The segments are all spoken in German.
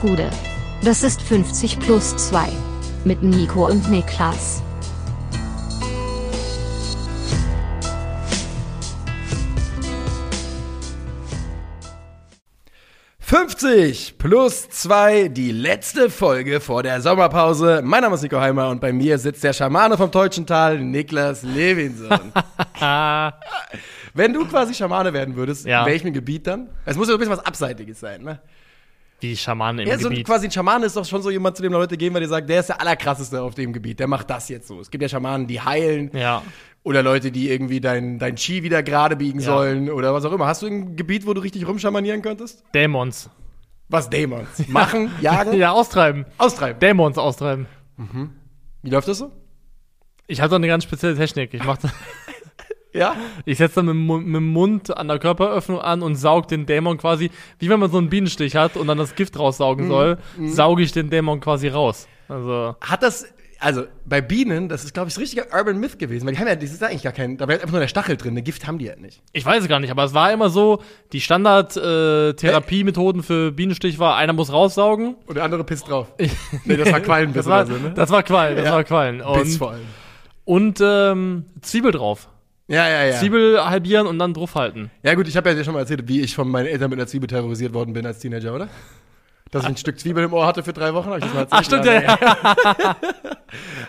Gude. Das ist 50 plus 2. Mit Nico und Niklas. »50 plus 2, die letzte Folge vor der Sommerpause. Mein Name ist Nico Heimer und bei mir sitzt der Schamane vom Teutschental, Niklas Levinson. Wenn du quasi Schamane werden würdest, Ja. in welchem Gebiet dann? Es muss ja so ein bisschen was Abseitiges sein, ne? Wie Schamanen im Ja, so Gebiet. quasi ein Schamane ist doch schon so jemand, zu dem Leute gehen, weil die sagen, der ist der allerkrasseste auf dem Gebiet, der macht das jetzt so. Es gibt ja Schamanen, die heilen ja. oder Leute, die irgendwie dein, dein Chi wieder gerade biegen Ja. sollen oder was auch immer. Hast du ein Gebiet, wo du richtig rumschamanieren könntest? Dämons. Was Dämons? Machen, jagen, Ja, austreiben. austreiben. Dämons austreiben. Wie läuft das so? Ich hatte eine ganz spezielle Technik. Ich, mach da- Ja? ich setze dann mit, mit dem Mund an der Körperöffnung an und saug den Dämon quasi, wie wenn man so einen Bienenstich hat und dann das Gift raussaugen soll, sauge ich den Dämon quasi raus. Also, Hat das, also bei Bienen, das ist, glaube ich, so richtiger Urban Myth gewesen, weil die haben ja, das ist eigentlich gar kein, da wäre einfach nur der Stachel drin, eine Gift haben die ja nicht. ich weiß es gar nicht, aber es war immer so, die Standard-Therapiemethoden für Bienenstich war, einer muss raussaugen. Und der andere pisst drauf. nee, das war Quallenbiss Das war, oder so, ne? das war Quallen, das Ja. war Quallen. Und, vor allem. und ähm, Zwiebel drauf. Ja, ja, ja. Zwiebel halbieren und dann draufhalten. Ja gut, ich habe ja dir schon mal erzählt, wie ich von meinen Eltern mit einer Zwiebel terrorisiert worden bin als Teenager, oder? Dass ich ein Stück Zwiebel im Ohr hatte für drei Wochen, hab ich das mal erzählt? Ach, stimmt, ja, ja.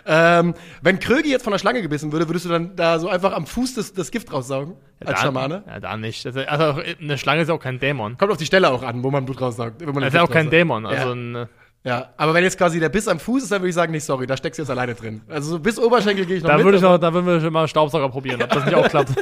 Ähm, wenn Krögi jetzt von der Schlange gebissen würde, würdest du dann da so einfach am Fuß das, das Gift raussaugen? Als Da- Schamane? Ja, da nicht. Also, also eine Schlange ist ja auch kein Dämon. Kommt auf die Stelle auch an, wo man Blut raussaugt. Wo man Das ist ja auch kein. Dämon. Also ja. ein, ja, aber wenn jetzt quasi der Biss am Fuß ist, dann würde ich sagen, nicht sorry, da steckst du jetzt alleine drin. Also so bis Oberschenkel gehe ich noch da mit. würde ich noch, da würden wir schon mal Staubsauger probieren, ob das nicht auch klappt.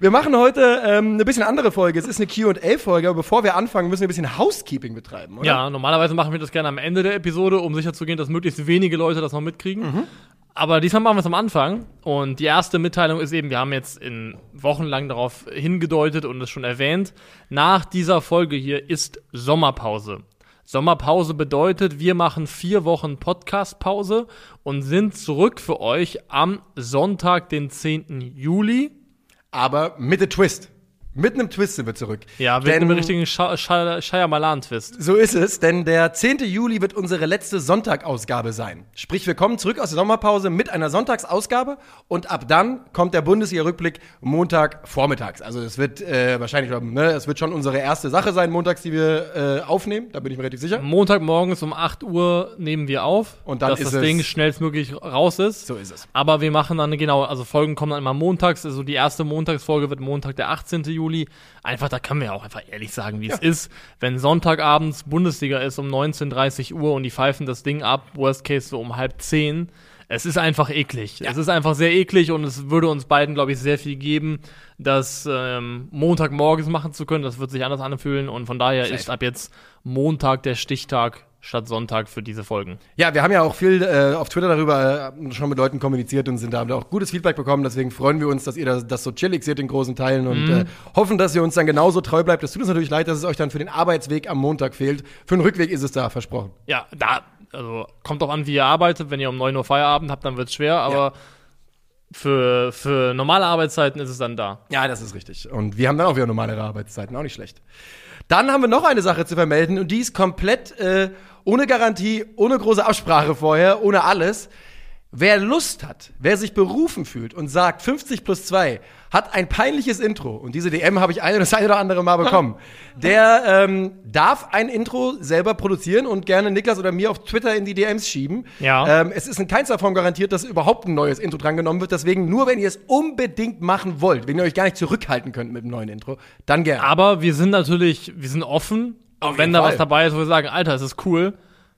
Wir machen heute ähm, eine bisschen andere Folge. Es ist eine Q&A-Folge, aber bevor wir anfangen, müssen wir ein bisschen Housekeeping betreiben, oder? ja, normalerweise machen wir das gerne am Ende der Episode, um sicherzugehen, dass möglichst wenige Leute das noch mitkriegen. Mhm. Aber diesmal machen wir es am Anfang. Und die erste Mitteilung ist eben, wir haben jetzt in wochenlang darauf hingedeutet und es schon erwähnt, nach dieser Folge hier ist Sommerpause. Sommerpause bedeutet, wir machen vier Wochen Podcast-Pause und sind zurück für euch am Sonntag, den 10. Juli. Aber mit dem Twist. Mit einem Twist sind wir zurück. Ja, mit Denn- einem richtigen Shy- Shy- Shyamalan-Twist. So ist es, denn der 10. Juli wird unsere letzte Sonntagausgabe sein. Sprich, wir kommen zurück aus der Sommerpause mit einer Sonntagsausgabe und ab dann kommt der Bundesliga-Rückblick Montag vormittags. Also es wird äh, wahrscheinlich, ne, es wird schon unsere erste Sache sein, montags, die wir äh, aufnehmen. Da bin ich mir relativ sicher. Montagmorgens um 8 Uhr nehmen wir auf, Und dann dass ist das es- Ding schnellstmöglich raus ist. So ist es. Aber wir machen dann, genau, also Folgen kommen dann immer montags. Also die erste Montagsfolge wird Montag, der 18. Juli. Einfach, da können wir ja auch einfach ehrlich sagen, wie es ist. Wenn Sonntagabends Bundesliga ist um 19.30 Uhr und die pfeifen das Ding ab, Worst Case so um halb zehn. Es ist einfach eklig. Es ist einfach sehr eklig und es würde uns beiden, glaube ich, sehr viel geben, das ähm, Montagmorgens machen zu können. Das wird sich anders anfühlen und von daher Safe. ist ab jetzt Montag der Stichtag statt Sonntag für diese Folgen. Ja, wir haben ja auch viel äh, auf Twitter darüber äh, schon mit Leuten kommuniziert und sind da haben auch gutes Feedback bekommen. Deswegen freuen wir uns, dass ihr das, das so chillig seht in großen Teilen und Mhm. äh, hoffen, dass ihr uns dann genauso treu bleibt. Es tut uns natürlich leid, dass es euch dann für den Arbeitsweg am Montag fehlt. Für den Rückweg ist es da, versprochen. Ja, da, also kommt auch an, wie ihr arbeitet. Wenn ihr um 9 Uhr Feierabend habt, dann wird's schwer, aber für, für normale Arbeitszeiten ist es dann da. Ja, das ist richtig. Und wir haben dann auch wieder normalere Arbeitszeiten, auch nicht schlecht. Dann haben wir noch eine Sache zu vermelden und die ist komplett äh, ohne Garantie, ohne große Absprache vorher, ohne alles. Wer Lust hat, wer sich berufen fühlt und sagt 50 plus 2, hat ein peinliches Intro und diese DM habe ich ein oder das eine oder andere Mal bekommen. Der ähm, darf ein Intro selber produzieren und gerne Niklas oder mir auf Twitter in die DMs schieben. Ja. Ähm, es ist in keinster Form garantiert, dass überhaupt ein neues Intro drangenommen wird. Deswegen nur, wenn ihr es unbedingt machen wollt, wenn ihr euch gar nicht zurückhalten könnt mit dem neuen Intro, dann gerne. Aber wir sind natürlich, wir sind offen. Auf wenn da Fall. was dabei ist, wo wir sagen, Alter, es ist cool,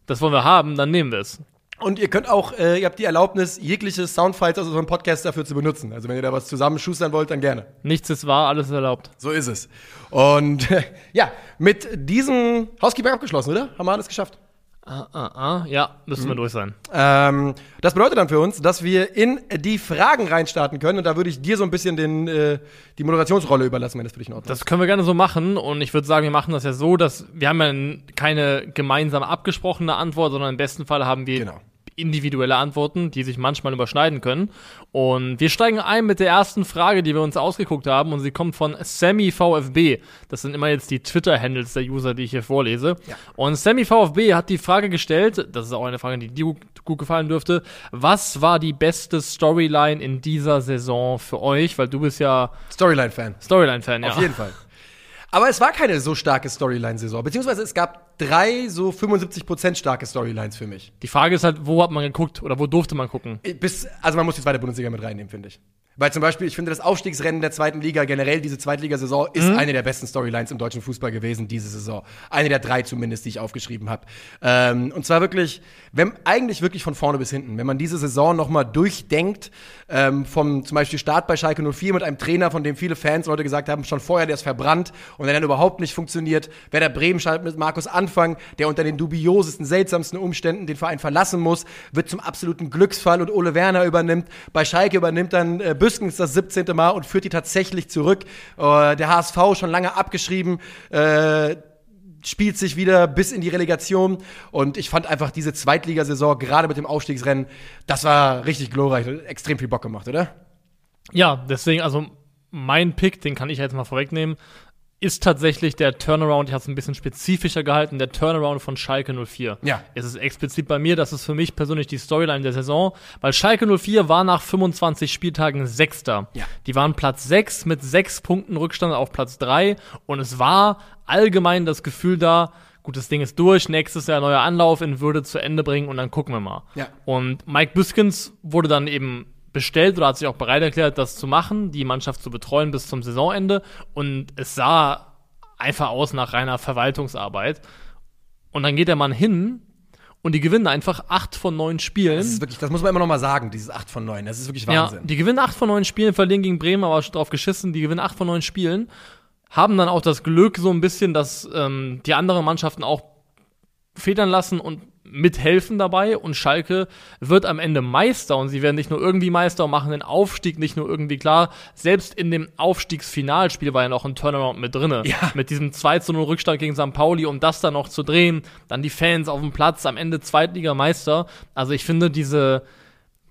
das wollen wir haben, dann nehmen wir es. Und ihr könnt auch, äh, ihr habt die Erlaubnis, jegliche Soundfiles aus unserem Podcast dafür zu benutzen. Also wenn ihr da was zusammenschustern wollt, dann gerne. Nichts ist wahr, alles ist erlaubt. So ist es. Und ja, mit diesem Housekeeping abgeschlossen, oder? Haben wir alles geschafft. Ah, ah, ah. Ja, müssen Mhm. wir durch sein. Ähm, das bedeutet dann für uns, dass wir in die Fragen reinstarten können. Und da würde ich dir so ein bisschen den, äh, die Moderationsrolle überlassen, wenn das für dich in Ordnung ist. Das können wir gerne so machen und ich würde sagen, wir machen das ja so, dass wir haben ja keine gemeinsam abgesprochene Antwort, sondern im besten Fall haben wir Genau. Individuelle Antworten, die sich manchmal überschneiden können. Und wir steigen ein mit der ersten Frage, die wir uns ausgeguckt haben. Und sie kommt von Sammy VFB. Das sind immer jetzt die Twitter-Handles der User, die ich hier vorlese. Ja. Und Sammy VFB hat die Frage gestellt, das ist auch eine Frage, die dir gut- gut gefallen dürfte. Was war die beste Storyline in dieser Saison für euch? Weil du bist ja Storyline-Fan. Storyline-Fan, ja. Auf jeden Fall. Aber es war keine so starke Storyline-Saison. Beziehungsweise es gab drei so 75% starke Storylines für mich. Die Frage ist halt, wo hat man geguckt oder wo durfte man gucken? Bis, also man muss die zweite Bundesliga mit reinnehmen, finde ich. Weil zum Beispiel, ich finde, das Aufstiegsrennen der zweiten Liga, generell diese Zweitligasaison, ist eine der besten Storylines im deutschen Fußball gewesen, diese Saison. Eine der drei zumindest, die ich aufgeschrieben habe. Ähm, und zwar wirklich, wenn, eigentlich wirklich von vorne bis hinten. Wenn man diese Saison nochmal durchdenkt, ähm, vom zum Beispiel Start bei Schalke 04 mit einem Trainer, von dem viele Fans Leute gesagt haben, schon vorher, der ist verbrannt und der dann überhaupt nicht funktioniert. Werder Bremen schaltet mit Markus Anfang, der unter den dubiosesten, seltsamsten Umständen den Verein verlassen muss, wird zum absoluten Glücksfall und Ole Werner übernimmt. Bei Schalke übernimmt dann äh, Büskens das 17. Mal und führt die tatsächlich zurück. Äh, der HSV schon lange abgeschrieben. Äh, spielt sich wieder bis in die Relegation. Und ich fand einfach diese Zweitligasaison, gerade mit dem Aufstiegsrennen, das war richtig glorreich. Extrem viel Bock gemacht, oder? Ja, deswegen, also mein Pick, den kann ich jetzt mal vorwegnehmen, ist tatsächlich der Turnaround, ich habe es ein bisschen spezifischer gehalten, der Turnaround von Schalke 04. Ja. Es ist explizit bei mir, das ist für mich persönlich die Storyline der Saison, weil Schalke 04 war nach 25 Spieltagen Sechster. Ja. Die waren Platz 6 mit sechs Punkten Rückstand auf Platz 3 und es war allgemein das Gefühl da, gut, das Ding ist durch, nächstes Jahr neuer Anlauf in Würde zu Ende bringen und dann gucken wir mal. Ja. Und Mike Büskens wurde dann eben bestellt oder hat sich auch bereit erklärt, das zu machen, die Mannschaft zu betreuen bis zum Saisonende. Und es sah einfach aus nach reiner Verwaltungsarbeit. Und dann geht der Mann hin und die gewinnen einfach acht von neun Spielen. Das ist wirklich, das muss man immer noch mal sagen, dieses 8 von 9. Das ist wirklich Ja, Wahnsinn. die gewinnen acht von neun Spielen, verlieren gegen Bremen, aber schon drauf geschissen. Die gewinnen acht von neun Spielen, haben dann auch das Glück so ein bisschen, dass ähm, die anderen Mannschaften auch federn lassen und mithelfen dabei und Schalke wird am Ende Meister und sie werden nicht nur irgendwie Meister und machen den Aufstieg nicht nur irgendwie klar. Selbst in dem Aufstiegsfinalspiel war ja noch ein Turnaround mit drinne. Ja. Mit diesem 2 zu 0 Rückstand gegen St. Pauli, um das dann noch zu drehen. Dann die Fans auf dem Platz, am Ende Zweitligameister. Also ich finde diese,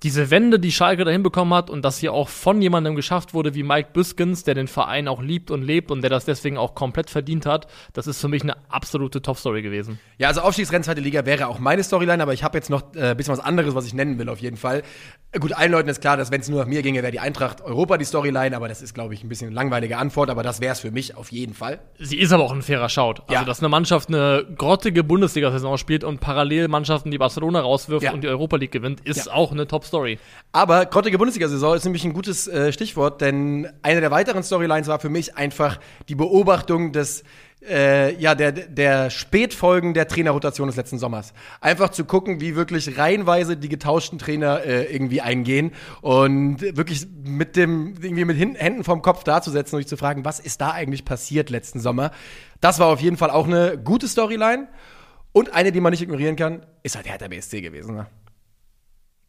diese Wende, die Schalke da hinbekommen hat und dass hier auch von jemandem geschafft wurde wie Mike Büskens, der den Verein auch liebt und lebt und der das deswegen auch komplett verdient hat, das ist für mich eine absolute Top-Story gewesen. Ja, also Aufstiegsrennen zweite Liga wäre auch meine Storyline, aber ich habe jetzt noch ein äh, bisschen was anderes, was ich nennen will auf jeden Fall. Äh, Gut, allen Leuten ist klar, dass wenn es nur nach mir ginge, wäre die Eintracht Europa die Storyline, aber das ist, glaube ich, ein bisschen eine langweilige Antwort, aber das wäre es für mich auf jeden Fall. Sie ist aber auch ein fairer. Also, Ja. dass eine Mannschaft eine grottige Bundesliga-Saison spielt und parallel Mannschaften, die Barcelona rauswirft Ja. und die Europa League gewinnt, ist Ja. auch eine Top-Story. Aber grottige Bundesliga-Saison ist nämlich ein gutes äh, Stichwort, denn eine der weiteren Storylines war für mich einfach die Beobachtung des äh, ja, der, der Spätfolgen der Trainerrotation des letzten Sommers. Einfach zu gucken, wie wirklich reihenweise die getauschten Trainer äh, irgendwie eingehen und wirklich mit dem, irgendwie mit Händen vom Kopf dazusetzen und sich zu fragen, was ist da eigentlich passiert letzten Sommer. Das war auf jeden Fall auch eine gute Storyline. Und eine, die man nicht ignorieren kann, ist halt Hertha BSC gewesen. Ne?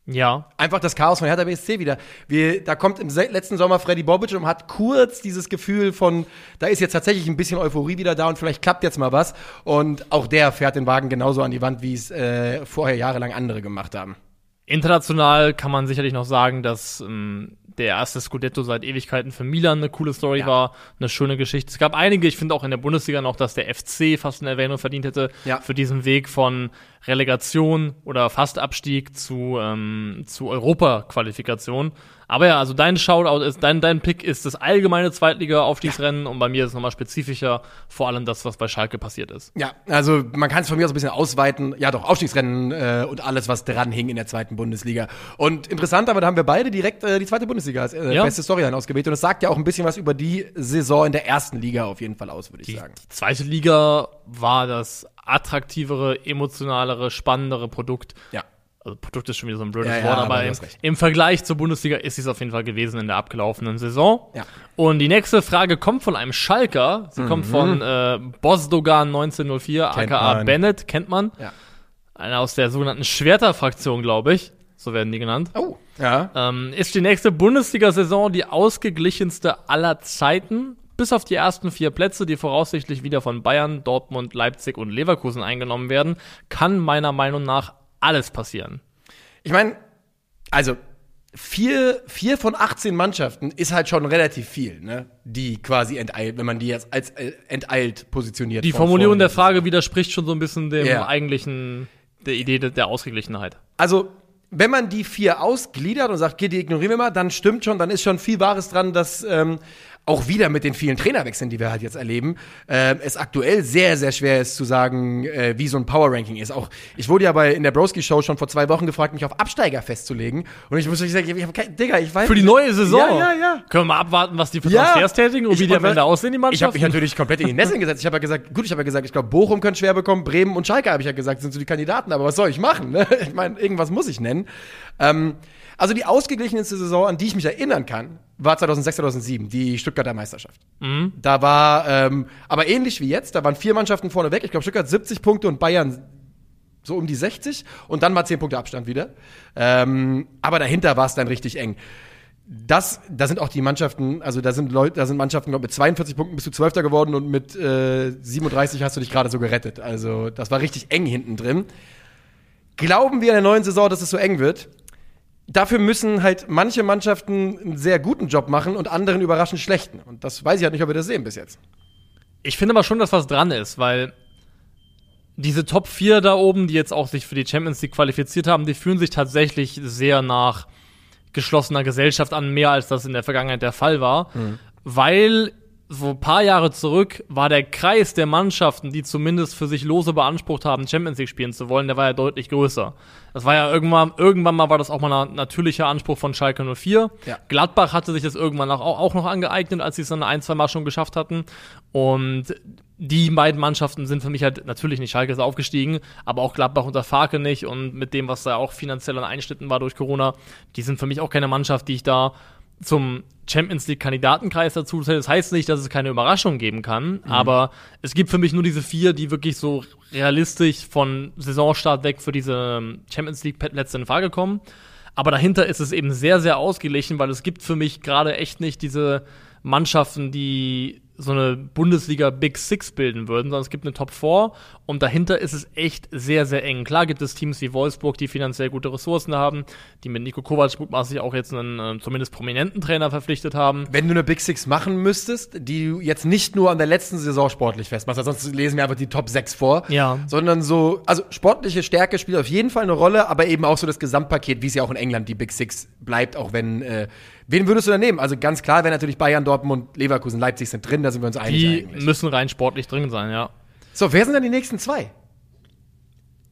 Ja. Einfach das Chaos von Hertha BSC wieder. Wir, da kommt im letzten Sommer Freddy Bobic und hat kurz dieses Gefühl von, da ist jetzt tatsächlich ein bisschen Euphorie wieder da und vielleicht klappt jetzt mal was. Und auch der fährt den Wagen genauso an die Wand, wie es äh, vorher jahrelang andere gemacht haben. International kann man sicherlich noch sagen, dass ähm, der erste Scudetto seit Ewigkeiten für Milan eine coole Story Ja. war, eine schöne Geschichte. Es gab einige, ich finde auch in der Bundesliga noch, dass der FC fast eine Erwähnung verdient hätte Ja. für diesen Weg von Relegation oder Fastabstieg zu, ähm, zu Europa-Qualifikation. Aber ja, also dein Shoutout ist, dein, dein Pick ist das allgemeine Zweitliga-Aufstiegsrennen und bei mir ist es nochmal spezifischer, vor allem das, was bei Schalke passiert ist. Ja, also man kann es von mir aus ein bisschen ausweiten. Ja, doch, Aufstiegsrennen äh, und alles, was dran hing in der zweiten Bundesliga. Und interessant, aber da haben wir beide direkt äh, die zweite Bundesliga als äh, Ja. beste Storyline ausgewählt. Und es sagt ja auch ein bisschen was über die Saison in der ersten Liga auf jeden Fall aus, würde ich Die, sagen. die zweite Liga war das attraktivere, emotionalere, spannendere Produkt. Ja. Also Produkt ist schon wieder so ein blödes Ja, ja, Wort, aber aber du im, im Vergleich zur Bundesliga ist es auf jeden Fall gewesen in der abgelaufenen Saison. Ja. Und die nächste Frage kommt von einem Schalker. Sie kommt von äh, Bosdogan 1904, Mhm. Kennt aka man. Bennett, kennt man. Ja. Einer aus der sogenannten Schwerter-Fraktion, glaube ich. So werden die genannt. Oh. Ja. Ähm, ist die nächste Bundesliga-Saison die ausgeglichenste aller Zeiten? Bis auf die ersten vier Plätze, die voraussichtlich wieder von Bayern, Dortmund, Leipzig und Leverkusen eingenommen werden, kann meiner Meinung nach alles passieren. ich meine, also vier, vier von 18 Mannschaften ist halt schon relativ viel, ne? Die quasi enteilt, wenn man die jetzt als äh, enteilt positioniert. Die Formulierung der Frage widerspricht schon so ein bisschen dem Ja. eigentlichen, der Idee der, der Ausgeglichenheit. Also, wenn man die vier ausgliedert und sagt, okay, die ignorieren wir mal, dann stimmt schon, dann ist schon viel Wahres dran, dass ähm, auch wieder mit den vielen Trainerwechseln, die wir halt jetzt erleben, ähm, es aktuell sehr, sehr schwer ist zu sagen, äh, wie so ein Power-Ranking ist. Auch ich wurde ja bei in der Broski-Show schon vor zwei Wochen gefragt, mich auf Absteiger festzulegen. Und ich muss euch sagen, ich habe kein, Digga, ich weiß Für die neue Saison. Ja, ja, ja. Können wir mal abwarten, was die für Ja. Transfers tätigen und Ich- wie die am Ende aussehen, die Ich habe mich natürlich komplett in die Nesseln gesetzt. Ich habe ja gesagt, gut, ich habe ja gesagt, ich glaube, Bochum könnte schwer bekommen, Bremen und Schalke, habe ich ja gesagt, sind so die Kandidaten. Aber was soll ich machen? Ne? Ich meine, irgendwas muss ich nennen. Ähm, also die ausgeglichenste Saison, an die ich mich erinnern kann, war 2006, 2007, die Stuttgarter Meisterschaft. Da war, ähm, aber ähnlich wie jetzt, da waren vier Mannschaften vorne weg. Ich glaube, Stuttgart 70 Punkte und Bayern so um die 60 und dann mal 10 Punkte Abstand wieder. Ähm, aber dahinter war es dann richtig eng. Das, da sind auch die Mannschaften, also da sind Leute, da sind Mannschaften, glaube mit 42 Punkten bist du Zwölfter geworden und mit äh, 37 hast du dich gerade so gerettet. Also das war richtig eng hinten drin. Glauben wir in der neuen Saison, dass es so eng wird? Dafür müssen halt manche Mannschaften einen sehr guten Job machen und anderen überraschend schlechten. Und das weiß ich halt nicht, ob wir das sehen bis jetzt. Ich finde aber schon, dass was dran ist, weil diese Top 4 da oben, die jetzt auch sich für die Champions League qualifiziert haben, die fühlen sich tatsächlich sehr nach geschlossener Gesellschaft an, mehr als das in der Vergangenheit der Fall war. Weil so ein paar Jahre zurück war der Kreis der Mannschaften, die zumindest für sich lose beansprucht haben, Champions League spielen zu wollen, der war ja deutlich größer. Das war ja irgendwann, irgendwann mal war das auch mal ein natürlicher Anspruch von Schalke 04. Ja. Gladbach hatte sich das irgendwann auch, auch noch angeeignet, als sie es dann ein, zwei Mal schon geschafft hatten. Und die beiden Mannschaften sind für mich halt natürlich nicht Schalke ist aufgestiegen, aber auch Gladbach unter Farke nicht und mit dem, was da auch finanziell an Einschnitten war durch Corona, die sind für mich auch keine Mannschaft, die ich da zum Champions League Kandidatenkreis dazu. Das heißt nicht, dass es keine Überraschung geben kann, aber es gibt für mich nur diese vier, die wirklich so realistisch von Saisonstart weg für diese Champions League Plätze in Frage kommen. Aber dahinter ist es eben sehr, sehr ausgeglichen, weil es gibt für mich gerade echt nicht diese Mannschaften, die so eine Bundesliga Big Six bilden würden, sondern es gibt eine Top 4 und dahinter ist es echt sehr, sehr eng. Klar gibt es Teams wie Wolfsburg, die finanziell gute Ressourcen haben, die mit Nico Kovac mutmaßlich auch jetzt einen äh, zumindest prominenten Trainer verpflichtet haben. Wenn du eine Big Six machen müsstest, die du jetzt nicht nur an der letzten Saison sportlich festmachst, sonst lesen wir einfach die Top 6 vor, Ja. sondern so, also sportliche Stärke spielt auf jeden Fall eine Rolle, aber eben auch so das Gesamtpaket, wie es ja auch in England die Big Six bleibt, auch wenn, äh, wen würdest du da nehmen? Also ganz klar, wenn natürlich Bayern, Dortmund, Leverkusen, Leipzig sind drin, da sind wir uns einig Die eigentlich. müssen rein sportlich drin sein, ja. So, wer sind dann die nächsten zwei?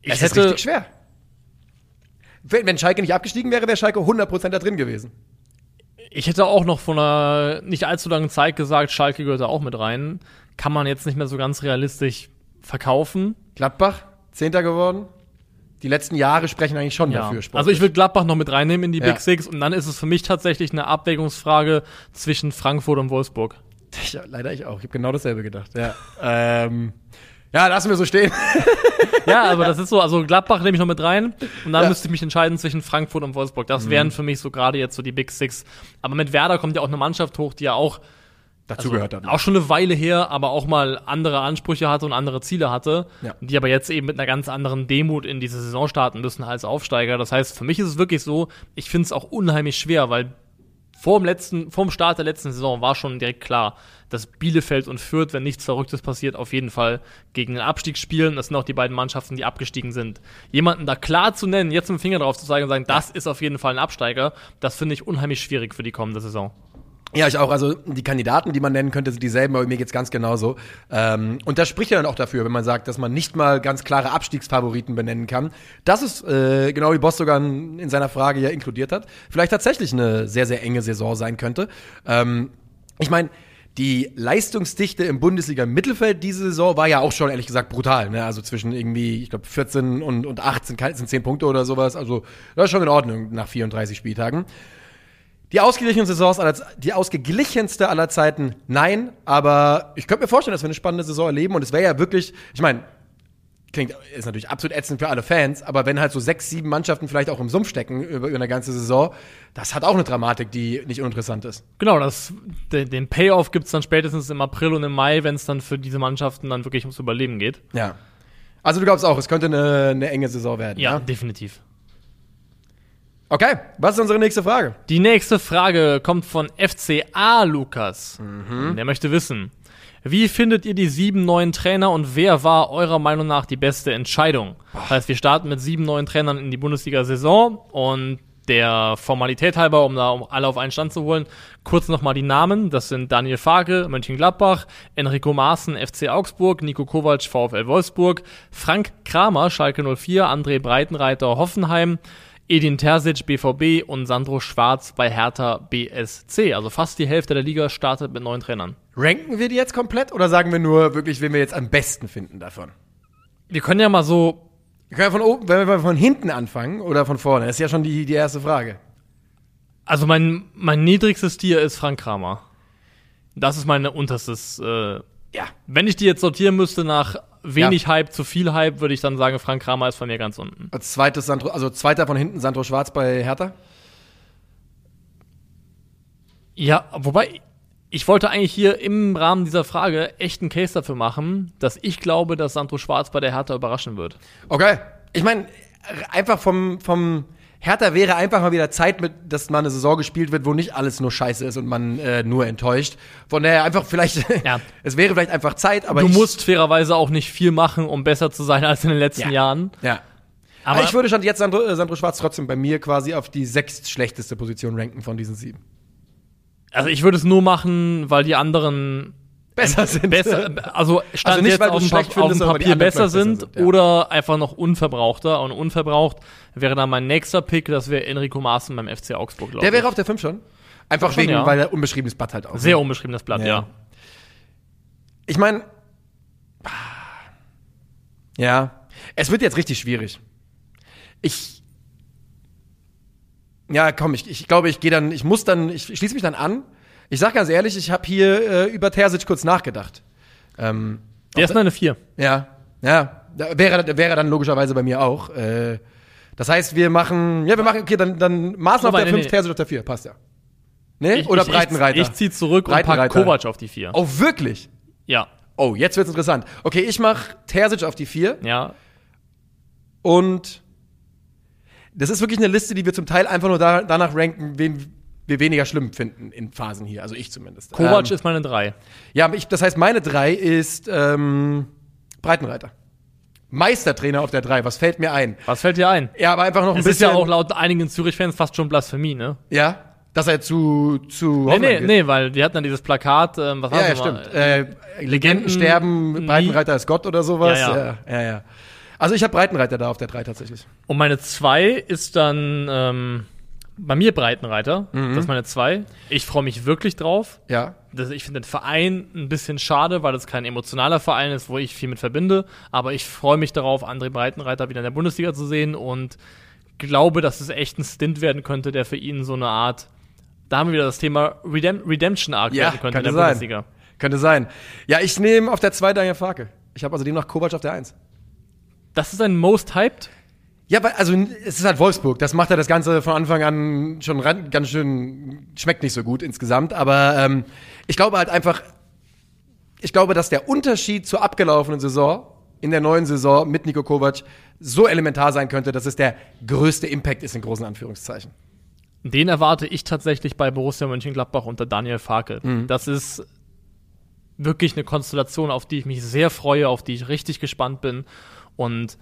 Ich es ist richtig schwer. Wenn, wenn Schalke nicht abgestiegen wäre, wäre Schalke 100% da drin gewesen. Ich hätte auch noch von einer nicht allzu langen Zeit gesagt, Schalke gehört da auch mit rein. Kann man jetzt nicht mehr so ganz realistisch verkaufen. Gladbach, Zehnter geworden. Die letzten Jahre sprechen eigentlich schon Ja. dafür. Also ich will Gladbach noch mit reinnehmen in die Ja. Big Six und dann ist es für mich tatsächlich eine Abwägungsfrage zwischen Frankfurt und Wolfsburg. Ja, leider ich auch. Ich habe genau dasselbe gedacht. Ja, ähm, ja lassen wir so stehen. Ja, aber das ist so, also Gladbach nehme ich noch mit rein und dann Ja. müsste ich mich entscheiden zwischen Frankfurt und Wolfsburg. Das wären für mich so gerade jetzt so die Big Six. Aber mit Werder kommt ja auch eine Mannschaft hoch, die ja auch Dazu also gehört dann. auch schon eine Weile her, aber auch mal andere Ansprüche hatte und andere Ziele hatte, Ja. die aber jetzt eben mit einer ganz anderen Demut in diese Saison starten müssen als Aufsteiger. Das heißt, für mich ist es wirklich so, ich finde es auch unheimlich schwer, weil vor dem letzten, vor dem Start der letzten Saison war schon direkt klar, dass Bielefeld und Fürth, wenn nichts Verrücktes passiert, auf jeden Fall gegen den Abstieg spielen. Das sind auch die beiden Mannschaften, die abgestiegen sind. Jemanden da klar zu nennen, jetzt mit dem Finger drauf zu zeigen und sagen, das ist auf jeden Fall ein Absteiger, das finde ich unheimlich schwierig für die kommende Saison. Ja, ich auch. Also die Kandidaten, die man nennen könnte, sind dieselben, aber mir geht's ganz genauso. Ähm, und das spricht ja dann auch dafür, wenn man sagt, dass man nicht mal ganz klare Abstiegsfavoriten benennen kann. Das ist, äh, genau wie Boss sogar in seiner Frage ja inkludiert hat, vielleicht tatsächlich eine sehr, sehr enge Saison sein könnte. Ähm, ich meine, die Leistungsdichte im Bundesliga-Mittelfeld diese Saison war ja auch schon, ehrlich gesagt, brutal. Ne? Also zwischen irgendwie, ich glaube, 14 und, und 18 sind 10 Punkte oder sowas. Also das ist schon in Ordnung nach 34 Spieltagen. Die ausgeglichenen Saisons aller, die ausgeglichenste aller Zeiten, nein, aber ich könnte mir vorstellen, dass wir eine spannende Saison erleben und es wäre ja wirklich, ich meine, klingt, ist natürlich absolut ätzend für alle Fans, aber wenn halt so sechs, sieben Mannschaften vielleicht auch im Sumpf stecken über, über eine ganze Saison, das hat auch eine Dramatik, die nicht uninteressant ist. Genau, das, den, den Payoff gibt's dann spätestens im April und im Mai, wenn es dann für diese Mannschaften dann wirklich ums Überleben geht. Ja. Also du glaubst auch, es könnte eine, eine enge Saison werden. Ja, Ja. definitiv. Okay, was ist unsere nächste Frage? Die nächste Frage kommt von FCA Lukas. Der möchte wissen, wie findet ihr die sieben neuen Trainer und wer war eurer Meinung nach die beste Entscheidung? Das heißt, wir starten mit sieben neuen Trainern in die Bundesliga-Saison und der Formalität halber, um da alle auf einen Stand zu holen, kurz nochmal die Namen. Das sind Daniel Farke, Mönchengladbach, Enrico Maaßen, FC Augsburg, Nico Kovac, VfL Wolfsburg, Frank Kramer, Schalke 04, André Breitenreiter, Hoffenheim, Edin Terzic, BVB und Sandro Schwarz bei Hertha BSC. Also fast die Hälfte der Liga startet mit neuen Trainern. Ranken wir die jetzt komplett oder sagen wir nur wirklich, wen wir jetzt am besten finden davon? Wir können ja mal so Wir können ja von oben, wenn wir von hinten anfangen oder von vorne, das ist ja schon die, die erste Frage. Also mein, mein niedrigstes Tier ist Frank Kramer. Das ist mein unterstes. Äh, Ja. wenn ich die jetzt sortieren müsste nach wenig Hype zu viel Hype, würde ich dann sagen, Frank Kramer ist von mir ganz unten. Als zweites Sandro, also zweiter von hinten Sandro Schwarz bei Hertha. Ja, wobei ich wollte eigentlich hier im Rahmen dieser Frage echt einen Case dafür machen, dass ich glaube, dass Sandro Schwarz bei der Hertha überraschen wird. Okay. Ich meine, einfach vom, vom Hertha wäre einfach mal wieder Zeit, mit, dass mal eine Saison gespielt wird, wo nicht alles nur scheiße ist und man äh, nur enttäuscht. Von daher einfach vielleicht, Ja. es wäre vielleicht einfach Zeit, aber du musst fairerweise auch nicht viel machen, um besser zu sein als in den letzten Ja. Jahren. Ja. Aber Aber ich würde schon jetzt Sandro, äh, Sandro Schwarz trotzdem bei mir quasi auf die sechst schlechteste Position ranken von diesen sieben. also ich würde es nur machen, weil die anderen Besser sind. besser, also stand Also nicht, jetzt weil auf dem, schlecht auf dem findest, aber die Papier besser sind sind, ja. oder einfach noch unverbrauchter. Und unverbraucht wäre dann mein nächster Pick, das wäre Enrico Maaßen beim FC Augsburg, glaube Der wäre auf der 5 schon. Einfach Schon, wegen, ja. weil er unbeschriebenes Blatt halt auch. Sehr unbeschriebenes Blatt, Ja. ja. Ich meine, ja, es wird jetzt richtig schwierig. Ich, ja, komm, ich, ich glaube, ich gehe dann, ich muss dann, ich schließe mich dann an. Ich sag ganz ehrlich, ich habe hier äh, über Terzic kurz nachgedacht. Ähm, Der ist eine 4. ja, ja, wäre, wäre dann logischerweise bei mir auch. Äh, das heißt, wir machen, ja, wir machen, okay, dann, dann Maßen auf der nee, 5, nee. Terzic auf der 4, passt ja. Ne? Oder Breitenreiter. Ich, ich zieh zurück und pack. Kovac auf die 4. oh, wirklich? Ja, Oh, jetzt wird's interessant. Okay, ich mach Terzic auf die 4 ja. und das ist wirklich eine Liste, die wir zum Teil einfach nur da, danach ranken, wen wir weniger schlimm finden in Phasen hier. Also ich zumindest. Kovac ähm, ist meine 3. Ja, aber ich, das heißt, meine 3 ist ähm, Breitenreiter. Meistertrainer auf der 3. Was fällt mir ein? Was fällt dir ein? Ja, aber einfach noch ein ist bisschen. ja auch laut einigen Zürich-Fans fast schon Blasphemie, ne? Ja, dass er zu zu Nee, nee, geht. nee, weil die hatten dann dieses Plakat, ähm, was Ja, war ja, das nochmal? stimmt. Äh, Legenden sterben, Breitenreiter ist Gott oder sowas. Ja, Ja, ja. ja. ja, Also ich habe Breitenreiter da auf der 3 tatsächlich. Und meine 2 ist dann ähm, bei mir Breitenreiter. Mhm. Das ist meine 2. Ich freue mich wirklich drauf. Ja. Das, ich finde den Verein ein bisschen schade, weil es kein emotionaler Verein ist, wo ich viel mit verbinde. Aber ich freue mich darauf, André Breitenreiter wieder in der Bundesliga zu sehen und glaube, dass es echt ein Stint werden könnte, der für ihn so eine Art, da haben wir wieder das Thema Redem Redemption Arc Ja, werden könnte in der sein. Bundesliga. Könnte sein. Ja, ich nehme auf der 2 Daniel Farke. Ich habe also demnach Kovac auf der 1. Das ist ein Most Hyped. Ja, weil, also es ist halt Wolfsburg. Das macht ja das Ganze von Anfang an schon ran, ganz schön, schmeckt nicht so gut insgesamt. Aber ähm, ich glaube halt einfach, ich glaube, dass der Unterschied zur abgelaufenen Saison in der neuen Saison mit Nico Kovac so elementar sein könnte, dass es der größte Impact ist in großen Anführungszeichen. Den erwarte ich tatsächlich bei Borussia Mönchengladbach unter Daniel Farke. Mhm. Das ist wirklich eine Konstellation, auf die ich mich sehr freue, auf die ich richtig gespannt bin. Und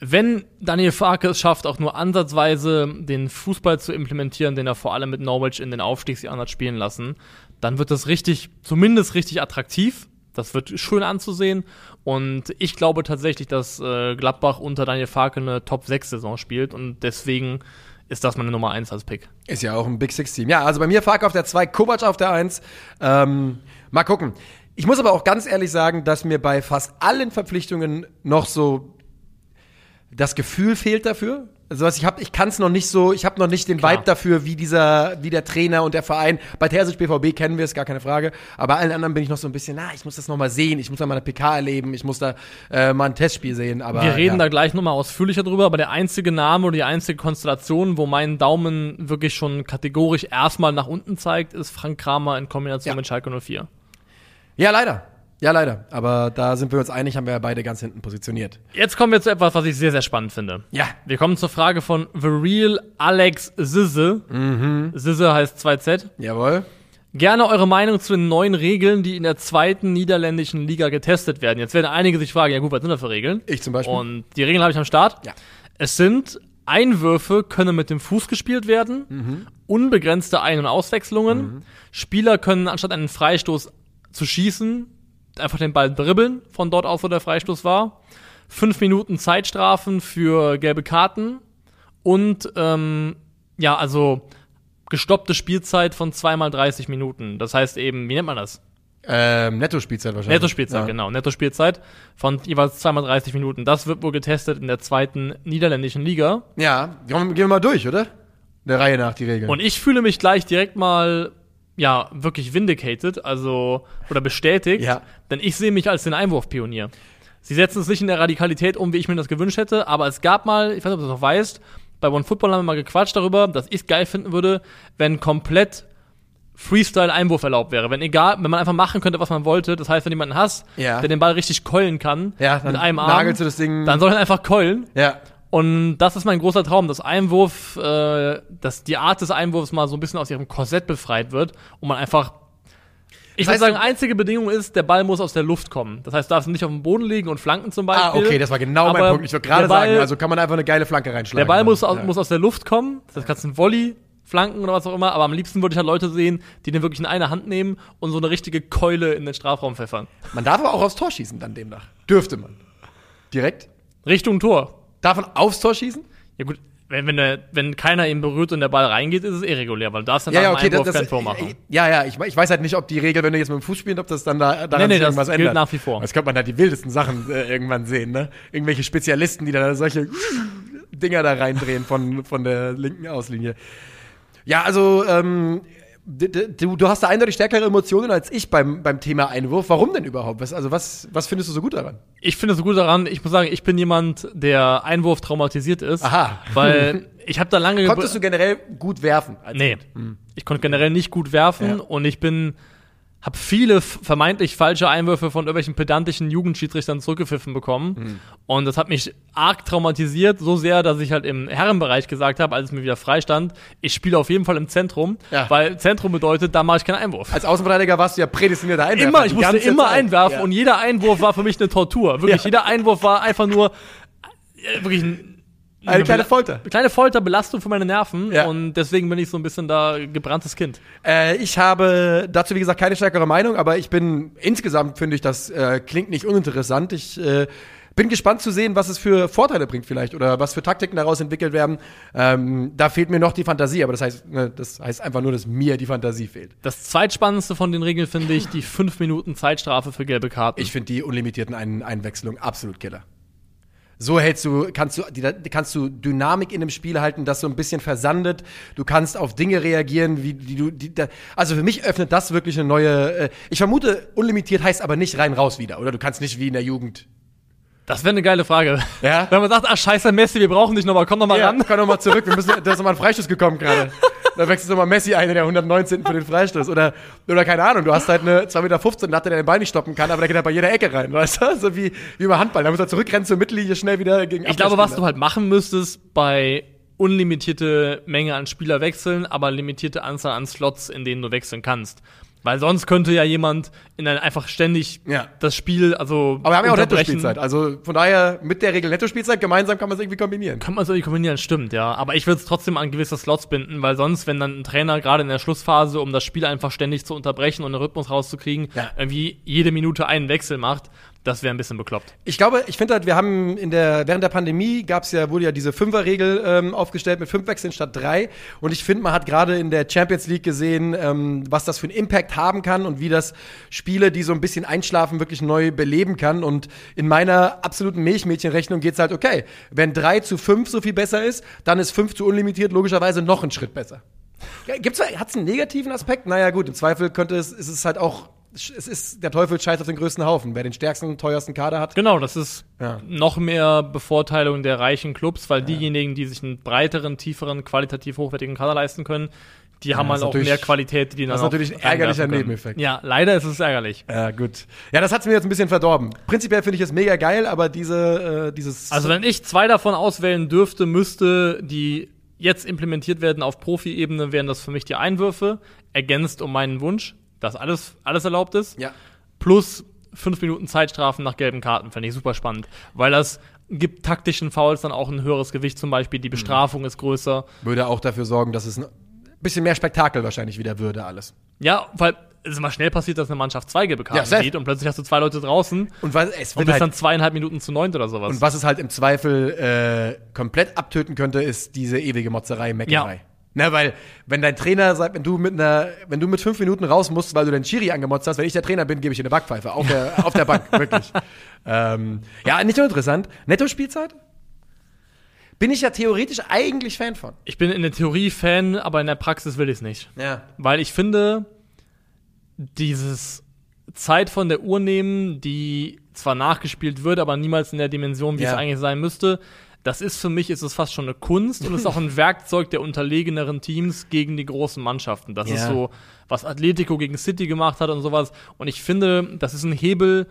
wenn Daniel Farke es schafft, auch nur ansatzweise den Fußball zu implementieren, den er vor allem mit Norwich in den Aufstiegsjahren hat spielen lassen, dann wird das richtig, zumindest richtig attraktiv. Das wird schön anzusehen. Und ich glaube tatsächlich, dass äh, Gladbach unter Daniel Farke eine Top-6-Saison spielt. Und deswegen ist das meine Nummer 1 als Pick. Ist ja auch ein Big Six Team. Ja, also bei mir Farke auf der 2, Kovac auf der 1. Ähm, mal gucken. Ich muss aber auch ganz ehrlich sagen, dass mir bei fast allen Verpflichtungen noch so das Gefühl fehlt dafür. Also was ich habe, ich kann es noch nicht so, ich habe noch nicht den Klar. Vibe dafür, wie dieser, wie der Trainer und der Verein. Bei Terzic BVB kennen wir es, gar keine Frage. Aber bei allen anderen bin ich noch so ein bisschen, na, ich muss das noch mal sehen, ich muss da mal eine PK erleben, ich muss da äh, mal ein Testspiel sehen. Aber Wir reden ja. da gleich nochmal ausführlicher drüber, aber der einzige Name oder die einzige Konstellation, wo mein Daumen wirklich schon kategorisch erstmal nach unten zeigt, ist Frank Kramer in Kombination Ja. mit Schalke 04. Ja, leider. Ja, leider. Aber da sind wir uns einig, haben wir ja beide ganz hinten positioniert. Jetzt kommen wir zu etwas, was ich sehr, sehr spannend finde. Ja. Wir kommen zur Frage von The Real Alex Sisse. Mhm. Sisse heißt 2Z. Jawohl. Gerne eure Meinung zu den neuen Regeln, die in der zweiten niederländischen Liga getestet werden. Jetzt werden einige sich fragen, ja gut, was sind das für Regeln? Ich zum Beispiel. Und die Regeln habe ich am Start. Ja. Es sind Einwürfe können mit dem Fuß gespielt werden, Mhm. unbegrenzte Ein- und Auswechslungen. Spieler können anstatt einen Freistoß zu schießen, einfach den Ball dribbeln, von dort aus, wo der Freistoß war. Fünf Minuten Zeitstrafen für gelbe Karten und ähm, ja, also gestoppte Spielzeit von zweimal 30 Minuten. Das heißt eben, wie nennt man das? Ähm, Netto-Spielzeit wahrscheinlich. Netto-Spielzeit, ja. genau. Netto-Spielzeit von jeweils zweimal 30 Minuten. Das wird wohl getestet in der zweiten niederländischen Liga. Ja, gehen wir mal durch, oder? Der Reihe nach, die Regeln. Und ich fühle mich gleich direkt mal, ja, wirklich vindicated, also, oder bestätigt. Ja. Denn ich sehe mich als den Einwurfpionier. Sie setzen es nicht in der Radikalität um, wie ich mir das gewünscht hätte, aber es gab mal, ich weiß nicht, ob du das noch weißt, bei One Football haben wir mal gequatscht darüber, dass ich es geil finden würde, wenn komplett Freestyle-Einwurf erlaubt wäre. Wenn egal, wenn man einfach machen könnte, was man wollte. Das heißt, wenn jemanden hast, Ja. der den Ball richtig keulen kann, ja, dann mit einem Arm, nagelst du das Ding. dann soll er einfach keulen. ja. Und das ist mein großer Traum, dass Einwurf, äh, dass die Art des Einwurfs mal so ein bisschen aus ihrem Korsett befreit wird und man einfach. Ich würde heißt, sagen, einzige Bedingung ist, der Ball muss aus der Luft kommen. Das heißt, darf nicht auf dem Boden liegen und flanken zum Ah, Beispiel. okay, das war genau mein Punkt. Ich wollte gerade Ball- sagen, also kann man einfach eine geile Flanke reinschlagen. Der Ball muss aus, Ja. muss aus der Luft kommen. Das kannst du ein Volley flanken oder was auch immer. Aber am liebsten würde ich halt Leute sehen, die den wirklich in eine Hand nehmen und so eine richtige Keule in den Strafraum pfeffern. Man darf aber auch aufs Tor schießen dann demnach. Dürfte man. Direkt? Richtung Tor. Darf man aufs Tor schießen? Ja gut, wenn, wenn, der, wenn keiner ihn berührt und der Ball reingeht, ist es irregulär, weil du darfst dann Ja, ja, okay, Einwurf das, kein Tor machen. ja, ja, ich, ich weiß halt nicht, ob die Regel, wenn du jetzt mit dem Fuß spielst, ob das dann da daran Nee, nee, irgendwas gilt ändert. nach wie vor. Das könnte man halt die wildesten Sachen äh, irgendwann sehen, ne? Irgendwelche Spezialisten, die dann solche Dinger da reindrehen von, von der linken Auslinie. Ja, also, ähm, du, du hast da eindeutig stärkere Emotionen als ich beim, beim Thema Einwurf. Warum denn überhaupt? Was, also, was, was findest du so gut daran? Ich finde es so gut daran, ich muss sagen, ich bin jemand, der Einwurf traumatisiert ist. Aha. Weil ich habe da lange Konntest du generell gut werfen? Nee. Kind? Ich konnte generell nicht gut werfen Ja. und ich bin habe viele vermeintlich falsche Einwürfe von irgendwelchen pedantischen Jugendschiedsrichtern zurückgepfiffen bekommen. Hm. Und das hat mich arg traumatisiert, so sehr, dass ich halt im Herrenbereich gesagt habe, als es mir wieder freistand, ich spiele auf jeden Fall im Zentrum, Ja. weil Zentrum bedeutet, da mache ich keinen Einwurf. Als Außenverteidiger warst du ja prädestinierter Einwerfer. Immer, ich musste immer Zeit. einwerfen Ja. und jeder Einwurf war für mich eine Tortur. Wirklich, Ja. jeder Einwurf war einfach nur äh, wirklich ein, Eine kleine Bela- Folter. Kleine Folter, Belastung für meine Nerven Ja. und deswegen bin ich so ein bisschen da gebranntes Kind. Äh, ich habe dazu, wie gesagt, keine stärkere Meinung, aber ich bin insgesamt, finde ich, das äh, klingt nicht uninteressant. Ich äh, bin gespannt zu sehen, was es für Vorteile bringt vielleicht oder was für Taktiken daraus entwickelt werden. Ähm, da fehlt mir noch die Fantasie, aber das heißt, ne, das heißt einfach nur, dass mir die Fantasie fehlt. Das zweitspannendste von den Regeln finde ich die 5 Minuten Zeitstrafe für gelbe Karten. Ich finde die unlimitierten Ein Einwechslungen absolut Killer. So hältst du, kannst du, kannst du Dynamik in dem Spiel halten, das so ein bisschen versandet. Du kannst auf Dinge reagieren, wie die du, die, da, also für mich öffnet das wirklich eine neue. Äh, ich vermute, unlimitiert heißt aber nicht rein raus wieder, oder? Du kannst nicht wie in der Jugend. das wäre eine geile Frage. Ja. Wenn man sagt, ach scheiße, Messi, wir brauchen dich nochmal, komm nochmal Ja, ran. komm noch mal zurück. Wir müssen, da ist nochmal ein Freistoß gekommen gerade. Da wechselst du mal Messi ein in der 119. für den Freistoß. Oder, oder keine Ahnung, du hast halt eine 2,15 Meter Latte, der den Ball nicht stoppen kann, aber der geht halt bei jeder Ecke rein. Weißt du? So wie, wie beim Handball. Da muss er zurückrennen zur Mittellinie schnell wieder gegen Ich glaube, was du halt machen müsstest bei unlimitierte Menge an Spieler wechseln, aber limitierte Anzahl an Slots, in denen du wechseln kannst. Weil sonst könnte ja jemand in ein, einfach ständig Ja. das Spiel, also Aber wir haben ja auch. Netto-Spielzeit. Also von daher, mit der Regel Netto-Spielzeit, gemeinsam kann man es irgendwie kombinieren. Kann man so kombinieren, stimmt, ja. Aber ich würde es trotzdem an gewisse Slots binden, weil sonst, wenn dann ein Trainer gerade in der Schlussphase, um das Spiel einfach ständig zu unterbrechen und einen Rhythmus rauszukriegen, Ja. irgendwie jede Minute einen Wechsel macht, das wäre ein bisschen bekloppt. Ich glaube, ich finde halt, wir haben in der, während der Pandemie gab's ja, wurde ja diese Fünferregel ähm, aufgestellt mit fünf Wechseln statt drei. Und ich finde, man hat gerade in der Champions League gesehen, ähm, was das für einen Impact haben kann und wie das Spiele, die so ein bisschen einschlafen, wirklich neu beleben kann. Und in meiner absoluten Milchmädchenrechnung geht's halt, okay, wenn drei zu fünf so viel besser ist, dann ist fünf zu unlimitiert logischerweise noch einen Schritt besser. Gibt's, hat's einen negativen Aspekt? Naja, gut, im Zweifel könnte es, ist es halt auch, es ist, der Teufel scheißt auf den größten Haufen. Wer den stärksten, teuersten Kader hat, Genau, das ist Ja. noch mehr Bevorteilung der reichen Clubs, weil diejenigen, die sich einen breiteren, tieferen, qualitativ hochwertigen Kader leisten können, Die haben das halt auch mehr Qualität, die die das dann ist natürlich ein ärgerlicher. Nebeneffekt. Ja, leider ist es ärgerlich. Ja, gut. Ja, das hat's mir jetzt ein bisschen verdorben. Prinzipiell finde ich es mega geil, aber diese, äh, dieses. Also wenn ich zwei davon auswählen dürfte, müsste, die jetzt implementiert werden auf Profi-Ebene, wären das für mich die Einwürfe, ergänzt um meinen Wunsch, dass alles, alles erlaubt ist. ja. Plus fünf Minuten Zeitstrafen nach gelben Karten, fände ich super spannend. Weil das gibt taktischen Fouls dann auch ein höheres Gewicht zum Beispiel, die Bestrafung ist größer. Würde auch dafür sorgen, dass es ein bisschen mehr Spektakel wahrscheinlich wieder würde, alles. Ja, weil es ist immer schnell passiert, dass eine Mannschaft zwei gelbe Karten Ja, sieht und plötzlich hast du zwei Leute draußen Und was, es und bist halt, dann zweieinhalb Minuten zu neunt oder sowas. und was es halt im Zweifel äh, komplett abtöten könnte, ist diese ewige Motzerei, Meckerei. Ja. Na, weil, wenn dein Trainer sagt, wenn du mit einer, wenn du mit fünf Minuten raus musst, weil du den Chiri angemotzt hast, wenn ich der Trainer bin, gebe ich dir eine Backpfeife. Auf der, auf der Bank, wirklich. Ähm, ja, nicht uninteressant. Netto-Spielzeit? Bin ich ja theoretisch eigentlich Fan von. ich bin in der Theorie Fan, aber in der Praxis will ich es nicht. Ja. Weil ich finde, dieses Zeit von der Uhr nehmen, die zwar nachgespielt wird, aber niemals in der Dimension, wie Ja. es eigentlich sein müsste, das ist für mich, ist es fast schon eine Kunst und ist auch ein Werkzeug der unterlegeneren Teams gegen die großen Mannschaften. Das Ja. ist so, was Atletico gegen City gemacht hat und sowas. Und ich finde, das ist ein Hebel,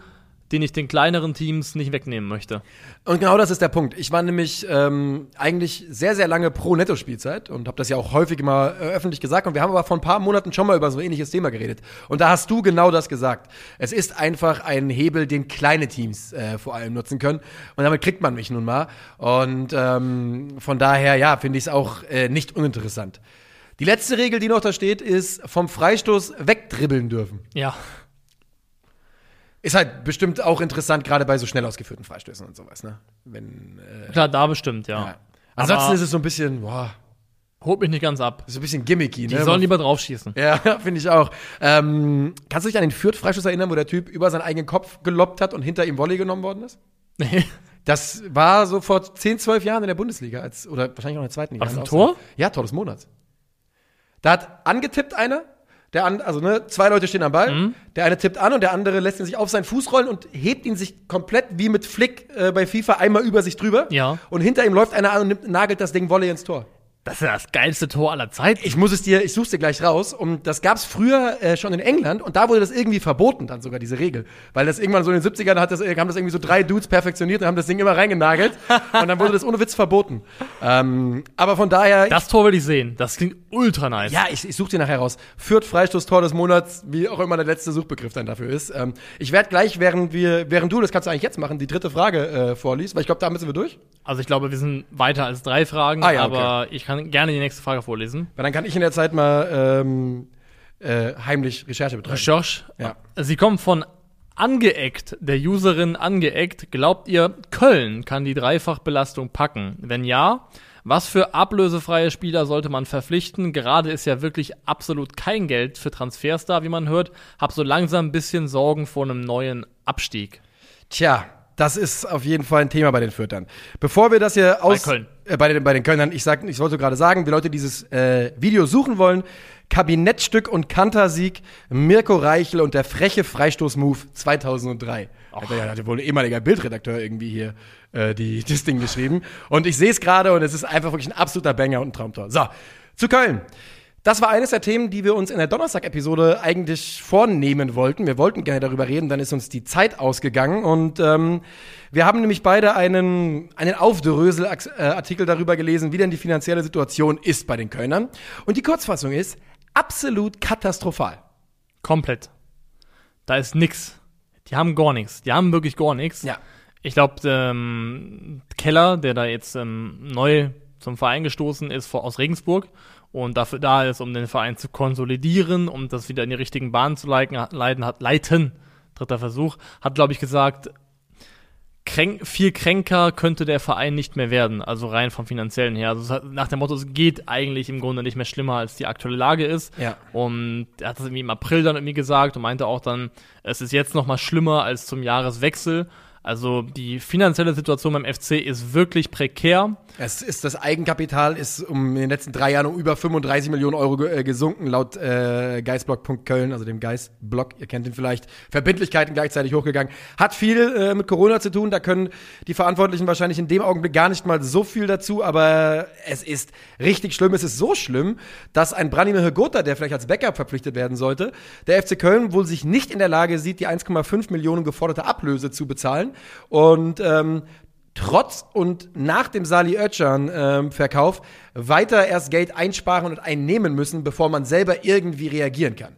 den ich den kleineren Teams nicht wegnehmen möchte. Und genau das ist der Punkt. Ich war nämlich ähm, eigentlich sehr, sehr lange pro Netto-Spielzeit und habe das ja auch häufig mal äh, öffentlich gesagt. Und wir haben aber vor ein paar Monaten schon mal über so ein ähnliches Thema geredet. Und da hast du genau das gesagt. Es ist einfach ein Hebel, den kleine Teams äh, vor allem nutzen können. Und damit kriegt man mich nun mal. Und ähm, von daher, ja, finde ich es auch äh, nicht uninteressant. Die letzte Regel, die noch da steht, ist vom Freistoß wegdribbeln dürfen. Ja. Ist halt bestimmt auch interessant, gerade bei so schnell ausgeführten Freistößen und sowas, ne? Wenn, äh, Klar, da bestimmt, ja. ja. Ansonsten Aber- ist es so ein bisschen, boah, Holt mich nicht ganz ab. so ein bisschen gimmicky, Die ne? sollen lieber draufschießen. ja, finde ich auch. Ähm, kannst du dich an den Fürth-Freistoß erinnern, wo der Typ über seinen eigenen Kopf geloppt hat und hinter ihm Volley genommen worden ist? Das war so vor 10, 12 Jahren in der Bundesliga, als, oder wahrscheinlich auch in der zweiten Liga. War das ein Tor? Ja, Tor des Monats. Da hat angetippt einer, der an, also ne, zwei Leute stehen am Ball, Mhm. der eine tippt an und der andere lässt ihn sich auf seinen Fuß rollen und hebt ihn sich komplett wie mit Flick äh, bei FIFA einmal über sich drüber. Ja. Und hinter ihm läuft einer an und nimmt, nagelt das Ding Volley ins Tor. Das ist ja das geilste Tor aller Zeiten. Ich muss es dir, ich such's dir gleich raus. Und das gab's früher äh, schon in England und da wurde das irgendwie verboten, dann sogar diese Regel. Weil das irgendwann so in den 70ern hat das, äh, haben das irgendwie so drei Dudes perfektioniert und haben das Ding immer reingenagelt. und dann wurde das ohne Witz verboten. Ähm, aber von daher. Das Tor will ich sehen. Das klingt ultra nice. ja, ich, ich suche dir nachher raus. Führt Freistoß Tor des Monats, wie auch immer der letzte Suchbegriff dann dafür ist. Ähm, ich werde gleich, während wir, während du, das kannst du eigentlich jetzt machen, die dritte Frage äh, vorliest, weil ich glaube, da müssen wir durch. Also ich glaube, wir sind weiter als drei Fragen, Ah, ja, okay. aber ich kann gerne die nächste Frage vorlesen. Weil dann kann ich in der Zeit mal ähm, äh, heimlich Recherche betreiben. Recherche. Ja. Sie kommen von angeeckt, der Userin angeeckt. Glaubt ihr, Köln kann die Dreifachbelastung packen? Wenn ja, was für ablösefreie Spieler sollte man verpflichten? Gerade ist ja wirklich absolut kein Geld für Transfers da, wie man hört. Hab so langsam ein bisschen Sorgen vor einem neuen Abstieg. Tja, das ist auf jeden Fall ein Thema bei den Fürtern. Bevor wir das hier aus Köln. Äh, bei den bei den Kölnern, ich sag, ich wollte gerade sagen, die Leute dieses äh, Video suchen wollen, Kabinettstück und Kantersieg, Mirko Reichel und der freche Freistoß-Move 2003. Hat ja hatte wohl ein ehemaliger Bildredakteur irgendwie hier äh, die, das Ding geschrieben. Und ich sehe es gerade und es ist einfach wirklich ein absoluter Banger und ein Traumtor. So, zu Köln. Das war eines der Themen, die wir uns in der Donnerstag-Episode eigentlich vornehmen wollten. Wir wollten gerne darüber reden, dann ist uns die Zeit ausgegangen und ähm, wir haben nämlich beide einen, einen Aufdrösel-Artikel darüber gelesen, wie denn die finanzielle Situation ist bei den Kölnern. Und die Kurzfassung ist absolut katastrophal. Komplett. Da ist nix. Die haben gar nichts. Die haben wirklich gar nichts. Ja. Ich glaube, ähm, Keller, der da jetzt ähm, neu zum Verein gestoßen ist, vor, aus Regensburg und dafür da ist, um den Verein zu konsolidieren, um das wieder in die richtigen Bahnen zu leiten, leiten, hat, leiten dritter Versuch, hat, glaube ich, gesagt, kränk, viel kränker könnte der Verein nicht mehr werden, also rein vom finanziellen her. Also hat, nach dem Motto, es geht eigentlich im Grunde nicht mehr schlimmer, als die aktuelle Lage ist. Ja. Und er hat das irgendwie im April dann irgendwie gesagt und meinte auch dann, es ist jetzt noch mal schlimmer als zum Jahreswechsel. Also die finanzielle Situation beim FC ist wirklich prekär. Es ist das Eigenkapital ist um in den letzten drei Jahren um über 35 Millionen Euro äh, gesunken, laut äh, Geistblock.köln, also dem Geistblock, ihr kennt ihn vielleicht. Verbindlichkeiten gleichzeitig hochgegangen. Hat viel äh, mit Corona zu tun, da können die Verantwortlichen wahrscheinlich in dem Augenblick gar nicht mal so viel dazu, aber es ist richtig schlimm. Es ist so schlimm, dass ein Branimir Gotha, der vielleicht als Backup verpflichtet werden sollte, der FC Köln wohl sich nicht in der Lage sieht, die 1,5 Millionen geforderte Ablöse zu bezahlen. Und ähm, trotz und nach dem Sali Özcan ähm, weiter erst Geld einsparen und einnehmen müssen, bevor man selber irgendwie reagieren kann.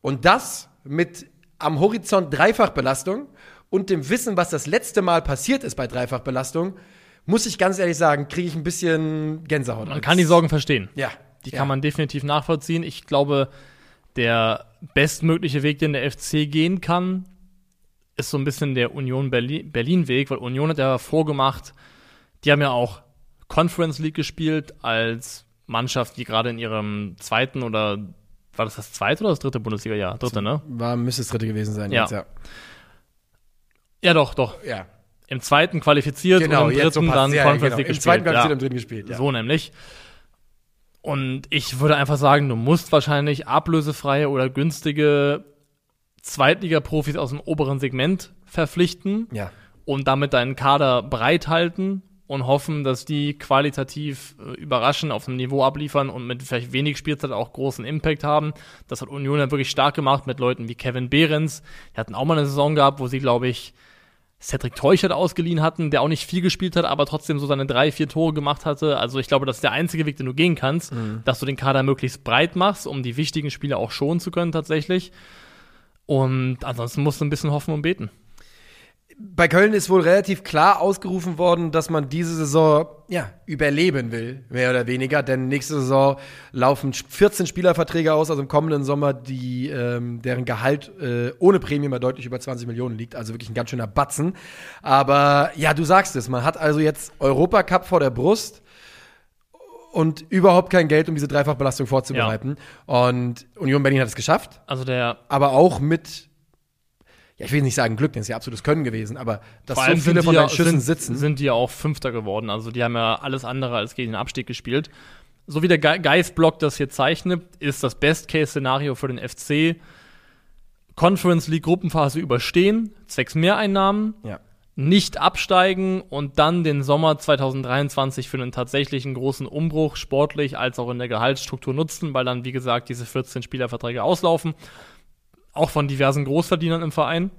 Und das mit am Horizont Dreifachbelastung und dem Wissen, was das letzte Mal passiert ist bei Dreifachbelastung, muss ich ganz ehrlich sagen, kriege ich ein bisschen Gänsehaut. Man kann die Sorgen verstehen. Ja. Die ja. kann man definitiv nachvollziehen. Ich glaube, der bestmögliche Weg, den der FC gehen kann, ist so ein bisschen der Union Berlin- Berlin-Weg, weil Union hat ja vorgemacht, die haben ja auch Conference League gespielt als Mannschaft, die gerade in ihrem zweiten oder war das das zweite oder das dritte Bundesliga-Jahr? Dritte, ne? War, müsste das dritte gewesen sein Ja. jetzt, ja. Ja, doch, doch. Ja. Im zweiten qualifiziert Genau, und im so dritten passt. dann Ja, Conference genau. League Im gespielt. zweiten Kapitel ja. im dritten gespielt, ja. So nämlich. Und ich würde einfach sagen, du musst wahrscheinlich ablösefreie oder günstige Zweitliga-Profis aus dem oberen Segment verpflichten Ja. und damit deinen Kader bereithalten und hoffen, dass die qualitativ äh, überraschen, auf einem Niveau abliefern und mit vielleicht wenig Spielzeit auch großen Impact haben. Das hat Union ja wirklich stark gemacht mit Leuten wie Kevin Behrens. Die hatten auch mal eine Saison gehabt, wo sie, glaube ich, Cedric Teuchert ausgeliehen hatten, der auch nicht viel gespielt hat, aber trotzdem so seine drei, vier Tore gemacht hatte. Also ich glaube, das ist der einzige Weg, den du gehen kannst, dass du den Kader möglichst breit machst, um die wichtigen Spiele auch schonen zu können tatsächlich. Und ansonsten musst du ein bisschen hoffen und beten. Bei Köln ist wohl relativ klar ausgerufen worden, dass man diese Saison ja, überleben will, mehr oder weniger. Denn nächste Saison laufen 14 Spielerverträge aus, also im kommenden Sommer, die, ähm, deren Gehalt äh, ohne Prämie mal deutlich über 20 Millionen liegt. Also wirklich ein ganz schöner Batzen. Aber ja, du sagst es, man hat also jetzt Europacup vor der Brust und überhaupt kein Geld, um diese Dreifachbelastung vorzubereiten. Und Union Berlin hat es geschafft, Also der aber auch mit, ja, ich will nicht sagen Glück, denn es ist ja absolutes Können gewesen, aber dass Vor so viele sind von ja, Schüssen sind, sitzen. sind die ja auch Fünfter geworden. Also die haben ja alles andere als gegen den Abstieg gespielt. So wie der Ge Geist-Block das hier zeichnet, ist das Best-Case-Szenario für den FC Conference League Gruppenphase überstehen, zwecks Mehreinnahmen, ja. Nicht absteigen und dann den Sommer 2023 für einen tatsächlichen großen Umbruch sportlich als auch in der Gehaltsstruktur nutzen, weil dann, wie gesagt, diese 14 Spielerverträge auslaufen. Auch von diversen Großverdienern im Verein.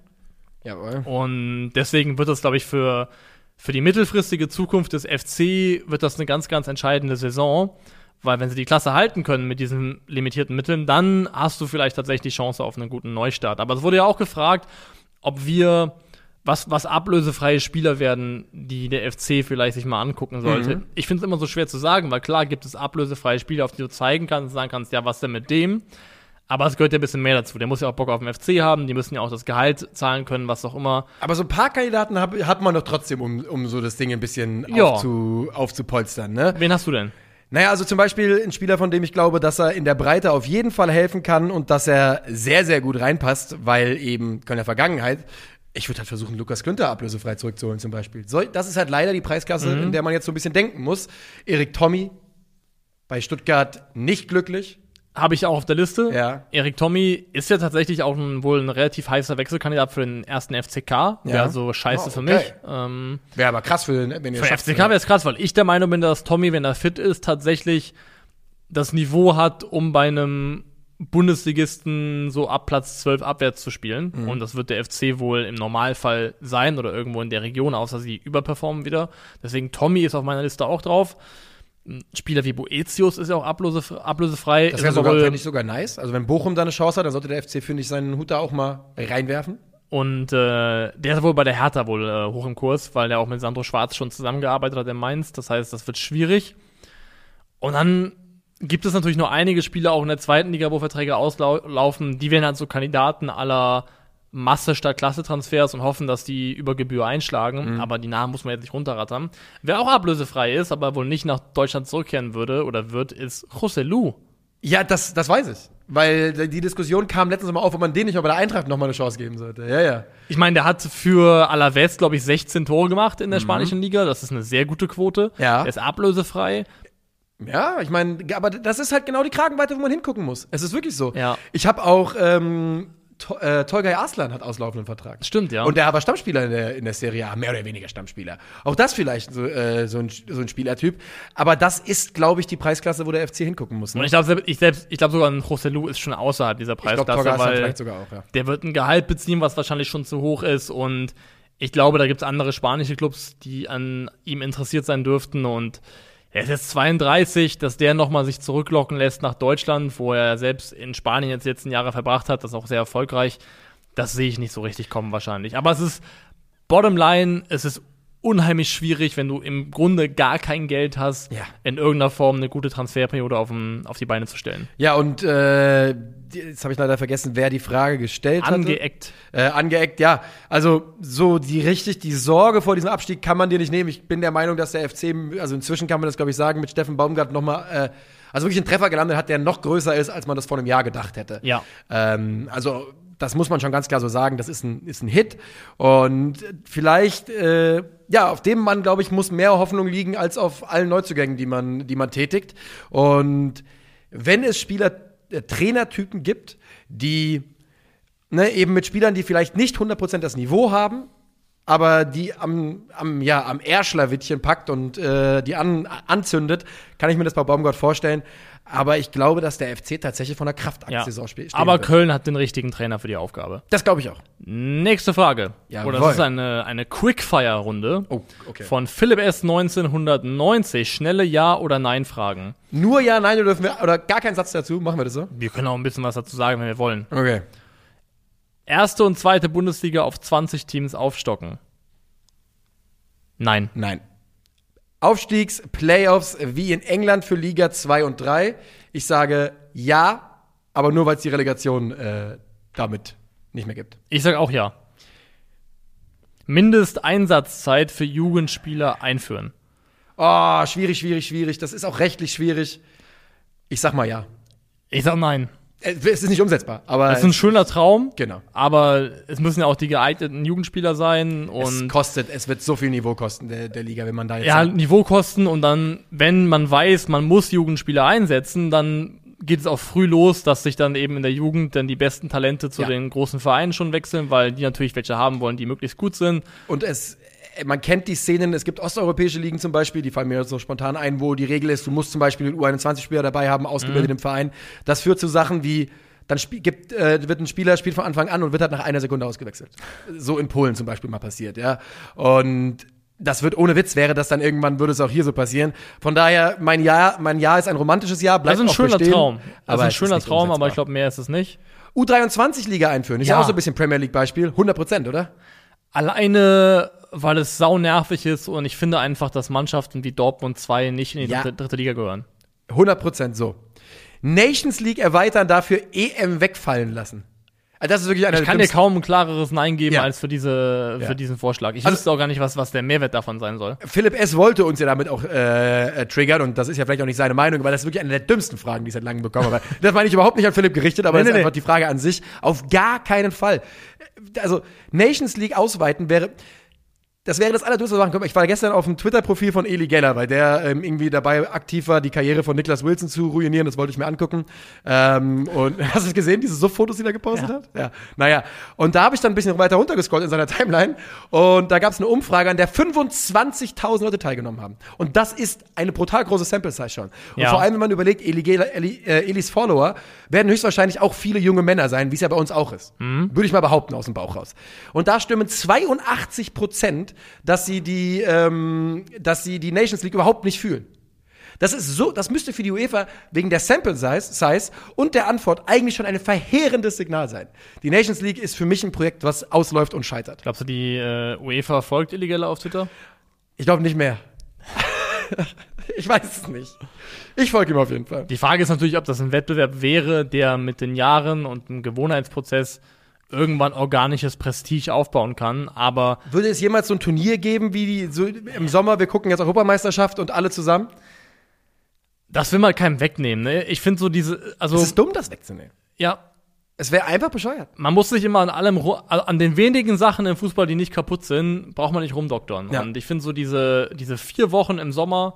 Jawohl. Und deswegen wird das, glaube ich, für, für die mittelfristige Zukunft des FC wird das eine ganz, ganz entscheidende Saison. Weil wenn sie die Klasse halten können mit diesen limitierten Mitteln, dann hast du vielleicht tatsächlich die Chance auf einen guten Neustart. Aber es wurde ja auch gefragt, ob wir, was, was ablösefreie Spieler werden, die der FC vielleicht sich mal angucken sollte. Ich finde es immer so schwer zu sagen, weil klar gibt es ablösefreie Spieler, auf die du zeigen kannst und sagen kannst, ja, was denn mit dem? Aber es gehört ja ein bisschen mehr dazu. Der muss ja auch Bock auf den FC haben, die müssen ja auch das Gehalt zahlen können, was auch immer. Aber so ein paar Kandidaten hab, hat man doch trotzdem, um, um so das Ding ein bisschen Ja. aufzu, aufzupolstern, ne? Wen hast du denn? Naja, also zum Beispiel ein Spieler, von dem ich glaube, dass er in der Breite auf jeden Fall helfen kann und dass er sehr, sehr gut reinpasst, weil eben in der Vergangenheit, ich würde halt versuchen, Lukas Günther ablösefrei zurückzuholen zum Beispiel. So, das ist halt leider die Preisklasse, in der man jetzt so ein bisschen denken muss. Erik Tommy bei Stuttgart nicht glücklich. Habe ich auch auf der Liste. Ja. Erik Tommy ist ja tatsächlich auch ein, wohl ein relativ heißer Wechselkandidat für den ersten FCK. Wäre so scheiße Oh, für okay. mich. Ähm, Wäre aber krass für, wenn ihr für den FCK wäre es krass, weil ich der Meinung bin, dass Tommy, wenn er fit ist, tatsächlich das Niveau hat, um bei einem Bundesligisten so ab Platz 12 abwärts zu spielen. Mhm. Und das wird der FC wohl im Normalfall sein oder irgendwo in der Region, außer sie überperformen wieder. Deswegen Tommy ist auf meiner Liste auch drauf. Spieler wie Boetius ist ja auch ablösef ablösefrei. Das wäre sogar, fände ich sogar nice. Also wenn Bochum da eine Chance hat, dann sollte der FC, finde ich, seinen Hut da auch mal reinwerfen. Und äh, der ist wohl bei der Hertha wohl äh, hoch im Kurs, weil der auch mit Sandro Schwarz schon zusammengearbeitet hat in Mainz. Das heißt, das wird schwierig. Und dann gibt es natürlich noch einige Spieler auch in der zweiten Liga, wo Verträge auslaufen. Die werden halt so Kandidaten aller Masse statt Klasse-Transfers und hoffen, dass die über Gebühr einschlagen. Aber die Namen muss man jetzt nicht runterrattern. Wer auch ablösefrei ist, aber wohl nicht nach Deutschland zurückkehren würde oder wird, ist José Lu. Ja, das, das weiß ich. Weil die Diskussion kam letztens mal auf, ob man den nicht mal bei der Eintracht noch mal eine Chance geben sollte. Ja, ja. Ich meine, der hat für Alaves, glaube ich, 16 Tore gemacht in der spanischen Liga. Das ist eine sehr gute Quote. Mhm. Ja. Er ist ablösefrei. Ja, ich meine, aber das ist halt genau die Kragenweite, wo man hingucken muss. Es ist wirklich so. Ja. Ich habe auch ähm, To äh, Tolgay Arslan hat auslaufenden Vertrag. Stimmt, ja. Und der war Stammspieler in der, in der Serie A, mehr oder weniger Stammspieler. Auch das vielleicht so, äh, so, ein, so ein Spielertyp. Aber das ist, glaube ich, die Preisklasse, wo der FC hingucken muss. Ne? Und ich glaube ich selbst, ich glaube sogar ein José Lu ist schon außerhalb dieser Ich Preisklasse, Tolgay Arslan weil vielleicht sogar auch, ja. der wird ein Gehalt beziehen, was wahrscheinlich schon zu hoch ist und ich glaube, da gibt es andere spanische Clubs, die an ihm interessiert sein dürften und er ist jetzt 32, dass der nochmal sich zurücklocken lässt nach Deutschland, wo er selbst in Spanien jetzt letzten Jahre verbracht hat, das ist auch sehr erfolgreich. Das sehe ich nicht so richtig kommen wahrscheinlich. Aber es ist bottom line, es ist unheimlich schwierig, wenn du im Grunde gar kein Geld hast, Ja. in irgendeiner Form eine gute Transferperiode auf, dem, auf die Beine zu stellen. Ja, und äh, jetzt habe ich leider vergessen, wer die Frage gestellt hat. Angeeckt. Äh, angeeckt, ja. Also so die richtig, die Sorge vor diesem Abstieg kann man dir nicht nehmen. Ich bin der Meinung, dass der FC, also inzwischen kann man das, glaube ich, sagen, mit Steffen Baumgart nochmal, äh, also wirklich einen Treffer gelandet hat, der noch größer ist, als man das vor einem Jahr gedacht hätte. Ja. Ähm, also das muss man schon ganz klar so sagen, das ist ein, ist ein Hit. Und vielleicht, äh, ja, auf dem Mann, glaube ich, muss mehr Hoffnung liegen als auf allen Neuzugängen, die man, die man tätigt. Und wenn es Spieler, äh, Trainertypen gibt, die ne, eben mit Spielern, die vielleicht nicht 100% das Niveau haben, aber die am, am, ja, am Ärschlerwittchen packt und äh, die an, anzündet, kann ich mir das bei Baumgart vorstellen. Aber ich glaube, dass der FC tatsächlich von der Ja. Kraftakt-Saison spielt. Aber Köln hat den richtigen Trainer für die Aufgabe. Das glaube ich auch. Nächste Frage. Jawohl. Oder das ist eine, eine Quickfire-Runde Oh, okay. von Philipp S. 1990. Schnelle Ja- oder Nein-Fragen. Nur ja, nein, oder dürfen wir, oder gar keinen Satz dazu. Machen wir das so? Wir können auch ein bisschen was dazu sagen, wenn wir wollen. Okay. Erste und zweite Bundesliga auf 20 Teams aufstocken. Nein. Nein. Aufstiegs, Playoffs wie in England für Liga 2 und 3. Ich sage ja, aber nur weil es die Relegation äh, damit nicht mehr gibt. Ich sage auch ja. Mindesteinsatzzeit für Jugendspieler einführen. Oh, schwierig, schwierig, schwierig. Das ist auch rechtlich schwierig. Ich sag mal ja. Ich sag nein. Äh, Es ist nicht umsetzbar, aber Das ist ein schöner Traum, genau. aber es müssen ja auch die geeigneten Jugendspieler sein Es und kostet, es wird so viel Niveau kosten der, der Liga, wenn man da jetzt ja, Niveaukosten und dann, wenn man weiß, man muss Jugendspieler einsetzen, dann geht es auch früh los, dass sich dann eben in der Jugend dann die besten Talente zu Ja. den großen Vereinen schon wechseln, weil die natürlich welche haben wollen, die möglichst gut sind. Und es, man kennt die Szenen, es gibt osteuropäische Ligen zum Beispiel, die fallen mir jetzt so spontan ein, wo die Regel ist, du musst zum Beispiel einen U21-Spieler dabei haben, ausgebildet im Verein. Das führt zu Sachen wie, dann gibt, äh, wird ein Spieler, spielt von Anfang an und wird halt nach einer Sekunde ausgewechselt. So in Polen zum Beispiel mal passiert, ja. Und das wird ohne Witz, wäre das dann irgendwann, würde es auch hier so passieren. Von daher, mein Jahr, mein Jahr ist ein romantisches Jahr, bleibt Das ist ein schöner bestehen, Traum. Das aber ist ein schöner nicht Traum, aber umsetzbar. ich glaube, mehr ist es nicht. U23-Liga einführen, ist ja Ja. auch so ein bisschen Premier League-Beispiel, 100 Prozent, oder? Alleine, weil es sau nervig ist und ich finde einfach, dass Mannschaften wie Dortmund 2 nicht in die Ja. dritte, dritte Liga gehören. 100 Prozent so. Nations League erweitern, dafür EM wegfallen lassen. Also das ist wirklich einer Ich kann dir kaum ein klareres Nein geben Ja. als für, diese, Ja. für diesen Vorschlag. Ich Also- wüsste auch gar nicht, was, was der Mehrwert davon sein soll. Philipp S. wollte uns ja damit auch äh, äh, triggern und das ist ja vielleicht auch nicht seine Meinung, weil das ist wirklich eine der dümmsten Fragen, die ich seit langem bekommen habe. Das meine ich überhaupt nicht an Philipp gerichtet, aber Nee, das ist nee, einfach die Frage an sich. Auf gar keinen Fall. Also Nations League ausweiten wäre, das wäre das Allerdümmste, was machen könnte. Ich war gestern auf dem Twitter-Profil von Eli Geller, weil der ähm, irgendwie dabei aktiv war, die Karriere von Niklas Wilson zu ruinieren. Das wollte ich mir angucken. Ähm, und hast du es gesehen, diese Suff-Fotos, die er gepostet Ja. hat? Ja. Naja, und da habe ich dann ein bisschen weiter runtergescrollt in seiner Timeline. Und da gab es eine Umfrage, an der 25.000 Leute teilgenommen haben. Und das ist eine brutal große Sample-Size schon. Und Ja. vor allem, wenn man überlegt, Eli Geller, Eli, äh, Elis Follower werden höchstwahrscheinlich auch viele junge Männer sein, wie es ja bei uns auch ist. Würde ich mal behaupten aus dem Bauch raus. Und da stimmen 82 Prozent, dass sie die, ähm, dass sie die Nations League überhaupt nicht fühlen. Das ist so, das müsste für die UEFA wegen der Sample Size, Size und der Antwort eigentlich schon ein verheerendes Signal sein. Die Nations League ist für mich ein Projekt, was ausläuft und scheitert. Glaubst du, die äh, UEFA folgt Illegale auf Twitter? Ich glaube nicht mehr. ich weiß es nicht. Ich folge ihm auf jeden Fall. Die Frage ist natürlich, ob das ein Wettbewerb wäre, der mit den Jahren und dem Gewohnheitsprozess irgendwann organisches Prestige aufbauen kann. Aber Würde es jemals so ein Turnier geben wie die, so im Sommer, wir gucken jetzt Europameisterschaft und alle zusammen? Das will man keinem wegnehmen, ne? Ich finde so diese, also, Es ist dumm, das wegzunehmen. ja, Es wäre einfach bescheuert. man muss sich immer an allem, ru- an den wenigen Sachen im Fußball, die nicht kaputt sind, braucht man nicht rumdoktern. Ja. Und ich finde so diese, diese vier Wochen im Sommer,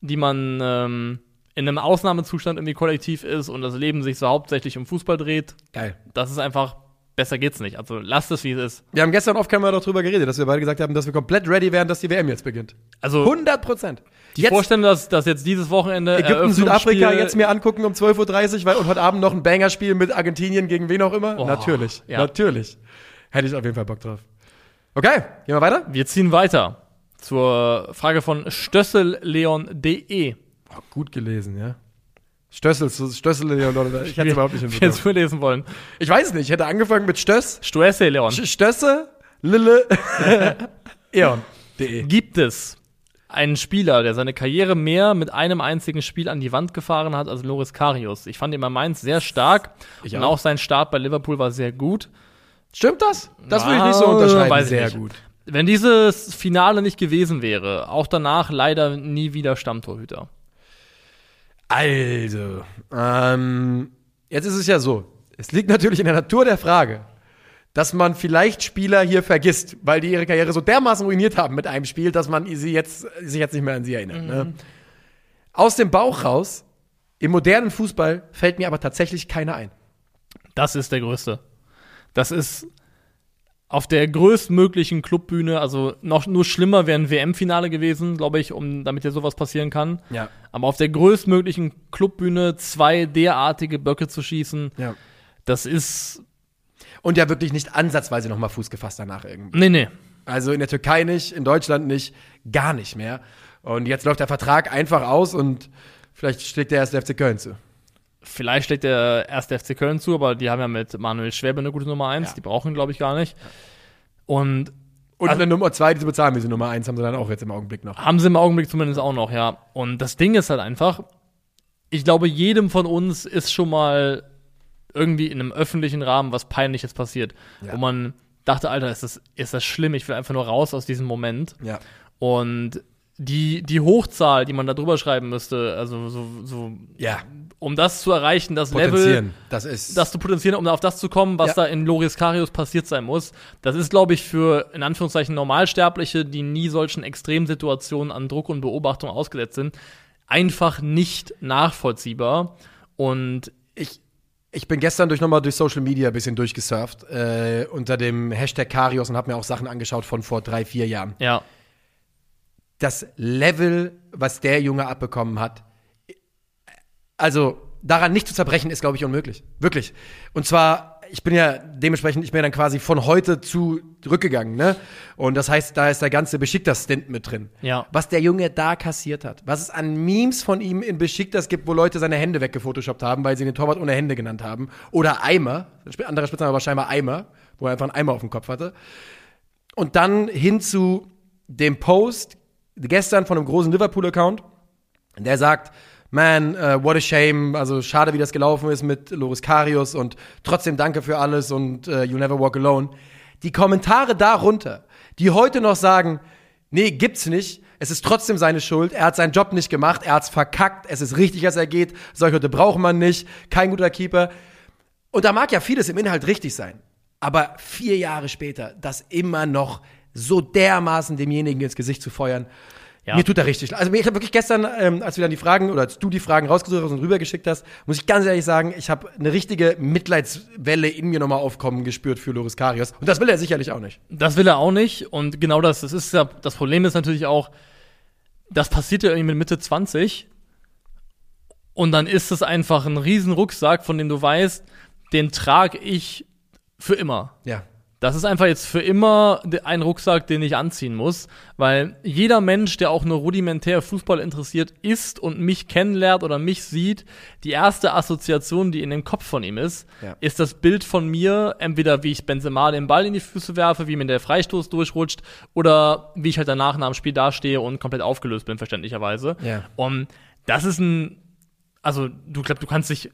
die man ähm, in einem Ausnahmezustand irgendwie kollektiv ist und das Leben sich so hauptsächlich um Fußball dreht, Geil. das ist einfach, besser geht's nicht. Also lasst es, wie es ist. Wir haben gestern oft mal darüber geredet, dass wir beide gesagt haben, dass wir komplett ready wären, dass die WM jetzt beginnt. Also 100 Prozent. die Vorstellung, dass, dass jetzt dieses Wochenende Ägypten, Südafrika jetzt mir angucken um 12.30 Uhr weil, und heute Abend noch ein Banger-Spiel mit Argentinien gegen wen auch immer. Oh, natürlich, ja. natürlich. Hätte ich auf jeden Fall Bock drauf. Okay, gehen wir weiter? Wir ziehen weiter zur Frage von stösselleon.de. Oh, gut gelesen, ja. Stössel, Stössel, Leon, oder ich hätte es überhaupt nicht jetzt hinbekommen. vorlesen wollen. Ich weiß es nicht, ich hätte angefangen mit Stöss, Stoesse Leon. Stösse, Lille, Eon.de. Gibt es einen Spieler, der seine Karriere mehr mit einem einzigen Spiel an die Wand gefahren hat als Loris Karius? Ich fand ihn bei Mainz sehr stark Ich und auch. auch sein Start bei Liverpool war sehr gut. Stimmt das? Das würde ich nicht so unterschreiben. weiß Sehr nicht. gut. Wenn dieses Finale nicht gewesen wäre, auch danach leider nie wieder Stammtorhüter. Also, ähm, jetzt ist es ja so. Es liegt natürlich in der Natur der Frage, dass man vielleicht Spieler hier vergisst, weil die ihre Karriere so dermaßen ruiniert haben mit einem Spiel, dass man sie jetzt, sich jetzt nicht mehr an sie erinnert. Ne? Aus dem Bauch raus, im modernen Fußball fällt mir aber tatsächlich keiner ein. Das ist der größte. Das ist auf der größtmöglichen Clubbühne, also noch nur schlimmer wäre ein WM-Finale gewesen, glaube ich, um damit ja sowas passieren kann. Ja. Aber auf der größtmöglichen Clubbühne zwei derartige Böcke zu schießen, ja. das ist. Und ja wirklich nicht ansatzweise nochmal Fuß gefasst danach irgendwie. Nee, nee. Also in der Türkei nicht, in Deutschland nicht, gar nicht mehr. Und jetzt läuft der Vertrag einfach aus und vielleicht schlägt der erste FC Köln zu. Vielleicht schlägt der erste FC Köln zu, aber die haben ja mit Manuel Schwäbe eine gute Nummer eins. Ja. Die brauchen, glaube ich, gar nicht. Und Und Also- eine Nummer zwei, diese bezahlen wir, diese Nummer eins haben sie dann auch jetzt im Augenblick noch. Haben sie im Augenblick zumindest auch noch, ja. Und das Ding ist halt einfach, ich glaube, jedem von uns ist schon mal irgendwie in einem öffentlichen Rahmen was Peinliches passiert. Ja. Wo man dachte, Alter, ist das, ist das schlimm, ich will einfach nur raus aus diesem Moment. Ja. Und die, die Hochzahl, die man da drüber schreiben müsste, also so, so Ja. Um das zu erreichen, das Level. Das ist. das zu potenzieren, um auf das zu kommen, was Ja. da in Loris Karius passiert sein muss. Das ist, glaube ich, für in Anführungszeichen Normalsterbliche, die nie solchen Extremsituationen an Druck und Beobachtung ausgesetzt sind, einfach nicht nachvollziehbar. Und ich, ich bin gestern durch nochmal durch Social Media ein bisschen durchgesurft äh, unter dem Hashtag Karios und habe mir auch Sachen angeschaut von vor drei, vier Jahren. ja, Das Level, was der Junge abbekommen hat, also daran nicht zu zerbrechen, ist, glaube ich, unmöglich. Wirklich. Und zwar, ich bin ja dementsprechend, ich bin dann quasi von heute zu zurückgegangen, ne? Und das heißt, da ist der ganze Besiktas-Stint mit drin. Ja. Was der Junge da kassiert hat, was es an Memes von ihm in Besiktas gibt, wo Leute seine Hände weggefotoshoppt haben, weil sie den Torwart ohne Hände genannt haben. Oder Eimer, andere Spitzname war scheinbar Eimer, wo er einfach einen Eimer auf dem Kopf hatte. Und dann hin zu dem Post gestern von einem großen Liverpool-Account, der sagt, man, uh, what a shame, also schade, wie das gelaufen ist mit Loris Karius und trotzdem danke für alles und uh, you never walk alone. Die Kommentare darunter, die heute noch sagen, nee, gibt's nicht, es ist trotzdem seine Schuld, er hat seinen Job nicht gemacht, er hat's verkackt, es ist richtig, dass er geht, solche Leute braucht man nicht, kein guter Keeper. Und da mag ja vieles im Inhalt richtig sein. Aber vier Jahre später, das immer noch so dermaßen demjenigen ins Gesicht zu feuern, Ja. mir tut er richtig. leid. Also ich habe wirklich gestern, ähm, als wir dann die Fragen oder als du die Fragen rausgesucht hast und rübergeschickt hast, muss ich ganz ehrlich sagen, ich habe eine richtige Mitleidswelle in mir nochmal aufkommen gespürt für Loris Karius. Und das will er sicherlich auch nicht. das will er auch nicht. Und genau das, das ist ja, das Problem ist natürlich auch, das passiert ja irgendwie mit Mitte 20. Und dann ist es einfach ein riesen Rucksack, von dem du weißt, den trage ich für immer. Ja. Das ist einfach jetzt für immer ein Rucksack, den ich anziehen muss, weil jeder Mensch, der auch nur rudimentär Fußball interessiert ist und mich kennenlernt oder mich sieht, die erste Assoziation, die in dem Kopf von ihm ist, Ja. ist das Bild von mir, entweder wie ich Benzema den Ball in die Füße werfe, wie mir der Freistoß durchrutscht oder wie ich halt danach nach dem Spiel dastehe und komplett aufgelöst bin, verständlicherweise. Ja. Und das ist ein, also du glaub, du kannst dich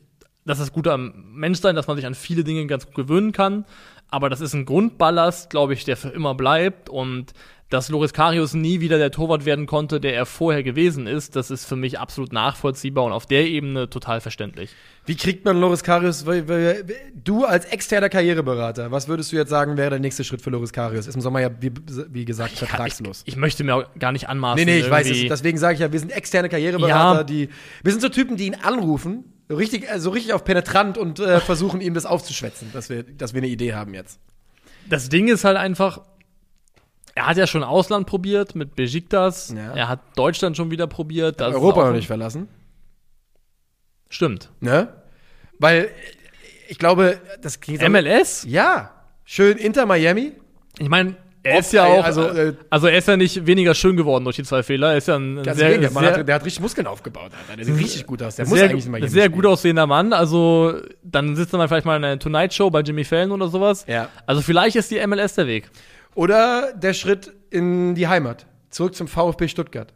das ist gut am Menschsein, dass man sich an viele Dinge ganz gut gewöhnen kann. Aber das ist ein Grundballast, glaube ich, der für immer bleibt. Und dass Loris Karius nie wieder der Torwart werden konnte, der er vorher gewesen ist, das ist für mich absolut nachvollziehbar und auf der Ebene total verständlich. Wie kriegt man Loris Karius? Du als externer Karriereberater, was würdest du jetzt sagen, wäre der nächste Schritt für Loris Karius? Ist im Sommer ja, wie, wie gesagt, Ich, vertragslos. ich möchte mir auch gar nicht anmaßen. Nee, nee, ich weiß es. irgendwie- Deswegen sage ich ja, wir sind externe Karriereberater, Ja. die. Wir sind so Typen, die ihn anrufen, so richtig, äh, so richtig auf penetrant und äh, versuchen, ihm das aufzuschwätzen, dass wir, dass wir eine Idee haben jetzt. Das Ding ist halt einfach, er hat ja schon Ausland probiert mit Besiktas. Ja. Er hat Deutschland schon wieder probiert. Europa noch nicht verlassen. Stimmt. Ne? Weil ich glaube, das klingt MLS? Ja. Schön Inter Miami. Ich meine, er ist ja äh, auch, also, also, äh, also er ist ja nicht weniger schön geworden durch die zwei Fehler. Er ist ja ein sehr, wenig. Der, Mann sehr, hat, der hat richtig Muskeln aufgebaut. Alter. Der sieht richtig gut aus. Der muss sehr, eigentlich in Miami sehr gut aussehender Mann. Also dann sitzt er mal vielleicht mal in einer Tonight Show bei Jimmy Fallon oder sowas. Ja. Also vielleicht ist die MLS der Weg. Oder der Schritt in die Heimat. Zurück zum VfB Stuttgart.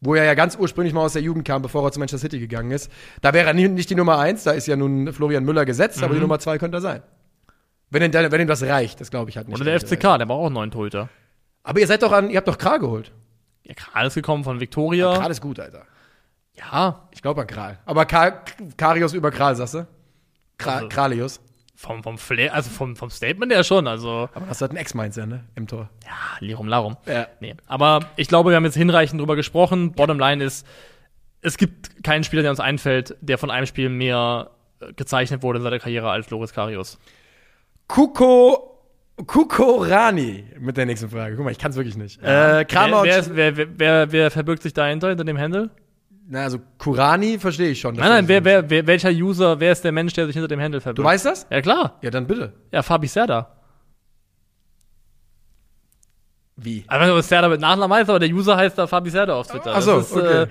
Wo er ja ganz ursprünglich mal aus der Jugend kam, bevor er zu Manchester City gegangen ist. Da wäre er nicht die Nummer eins, da ist ja nun Florian Müller gesetzt, Mhm. aber die Nummer zwei könnte er sein. Wenn ihm, wenn ihm das reicht, das glaube ich halt nicht. Oder der FCK, der braucht auch neuen Torhüter. Aber ihr seid doch an, ihr habt doch Kral geholt. Ja, Kral ist gekommen von Viktoria. Kral ist gut, Alter. Ja, Ich glaube an Kral. Aber Kar Karius über Kral, sagst du? Kra Also- Kralius. vom, vom Flair, also vom, vom Statement her schon. Also, Aber das hat ein Ex-Mainz, ja, ne? Im Tor. ja, Lirum Larum. Ja. Nee. Aber ich glaube, wir haben jetzt hinreichend drüber gesprochen. Bottomline ist, es gibt keinen Spieler, der uns einfällt, der von einem Spiel mehr äh, gezeichnet wurde in seiner Karriere als Loris Karius. Kuko. Kuko Rani mit der nächsten Frage. Guck mal, ich kann es wirklich nicht. Äh, Kramer wer, wer, wer, wer, wer verbirgt sich dahinter, hinter dem Handle? Na, also Kurani verstehe ich schon. Nein, nein, wer, wer, wer, welcher User, wer ist der Mensch, der sich hinter dem Handle verbirgt? Du weißt das? Ja, klar. Ja, dann bitte. Ja, Fabi Serda. Wie? Also, Serda mit Nachnamen heißt, aber der User heißt da Fabi Serda auf Twitter. Achso, Das ist, okay.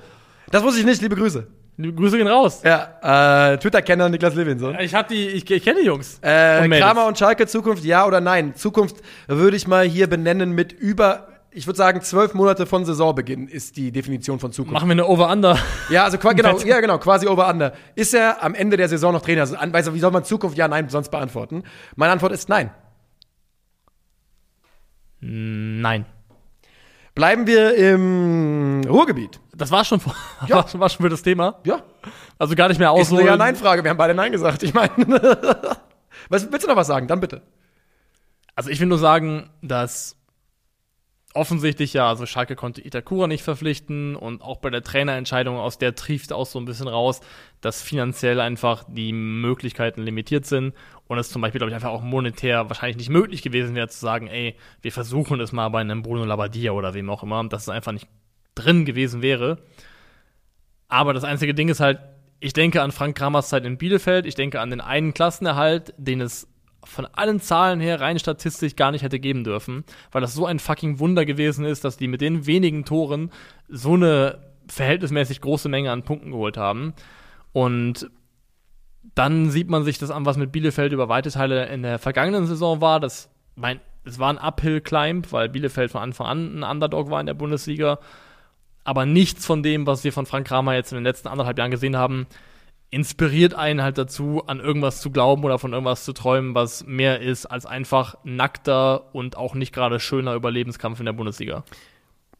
Das wusste ich nicht, liebe Grüße. Grüße gehen raus. Ja, äh, Twitter-Kenner Niklas Levinson. Ich hab die, ich, ich kenne die Jungs. Äh, Und. Kramer und Schalke, Zukunft ja oder nein? Zukunft würde ich mal hier benennen mit über, ich würde sagen, zwölf Monate von Saisonbeginn ist die Definition von Zukunft. Machen wir eine Over-Under. Ja, also genau, ja, genau, quasi over-under. Ist er am Ende der Saison noch Trainer? Also, wie soll man Zukunft ja, nein sonst beantworten? Meine Antwort ist nein. Nein. Bleiben wir im Ruhrgebiet. Das war schon, Ja. war, schon- war schon für das Thema. Ja, Also gar nicht mehr ist eine. Ja-Nein-Frage. Wir haben beide Nein gesagt. Ich meine, was willst du noch was sagen? Dann bitte. Also ich will nur sagen, dass offensichtlich ja, also Schalke konnte Itakura nicht verpflichten und auch bei der Trainerentscheidung, aus der trieft auch so ein bisschen raus, dass finanziell einfach die Möglichkeiten limitiert sind und es zum Beispiel, glaube ich, einfach auch monetär wahrscheinlich nicht möglich gewesen wäre zu sagen, ey, wir versuchen es mal bei einem Bruno Labbadia oder wem auch immer, dass es einfach nicht drin gewesen wäre. Aber das einzige Ding ist halt, ich denke an Frank Kramers Zeit in Bielefeld, ich denke an den einen Klassenerhalt, den es von allen Zahlen her rein statistisch gar nicht hätte geben dürfen, weil das so ein fucking Wunder gewesen ist, dass die mit den wenigen Toren so eine verhältnismäßig große Menge an Punkten geholt haben. Und dann sieht man sich das an, was mit Bielefeld über weite Teile in der vergangenen Saison war. Das, mein, es war ein Uphill-Climb, weil Bielefeld von Anfang an ein Underdog war in der Bundesliga. Aber nichts von dem, was wir von Frank Kramer jetzt in den letzten anderthalb Jahren gesehen haben, inspiriert einen halt dazu, an irgendwas zu glauben oder von irgendwas zu träumen, was mehr ist als einfach nackter und auch nicht gerade schöner Überlebenskampf in der Bundesliga.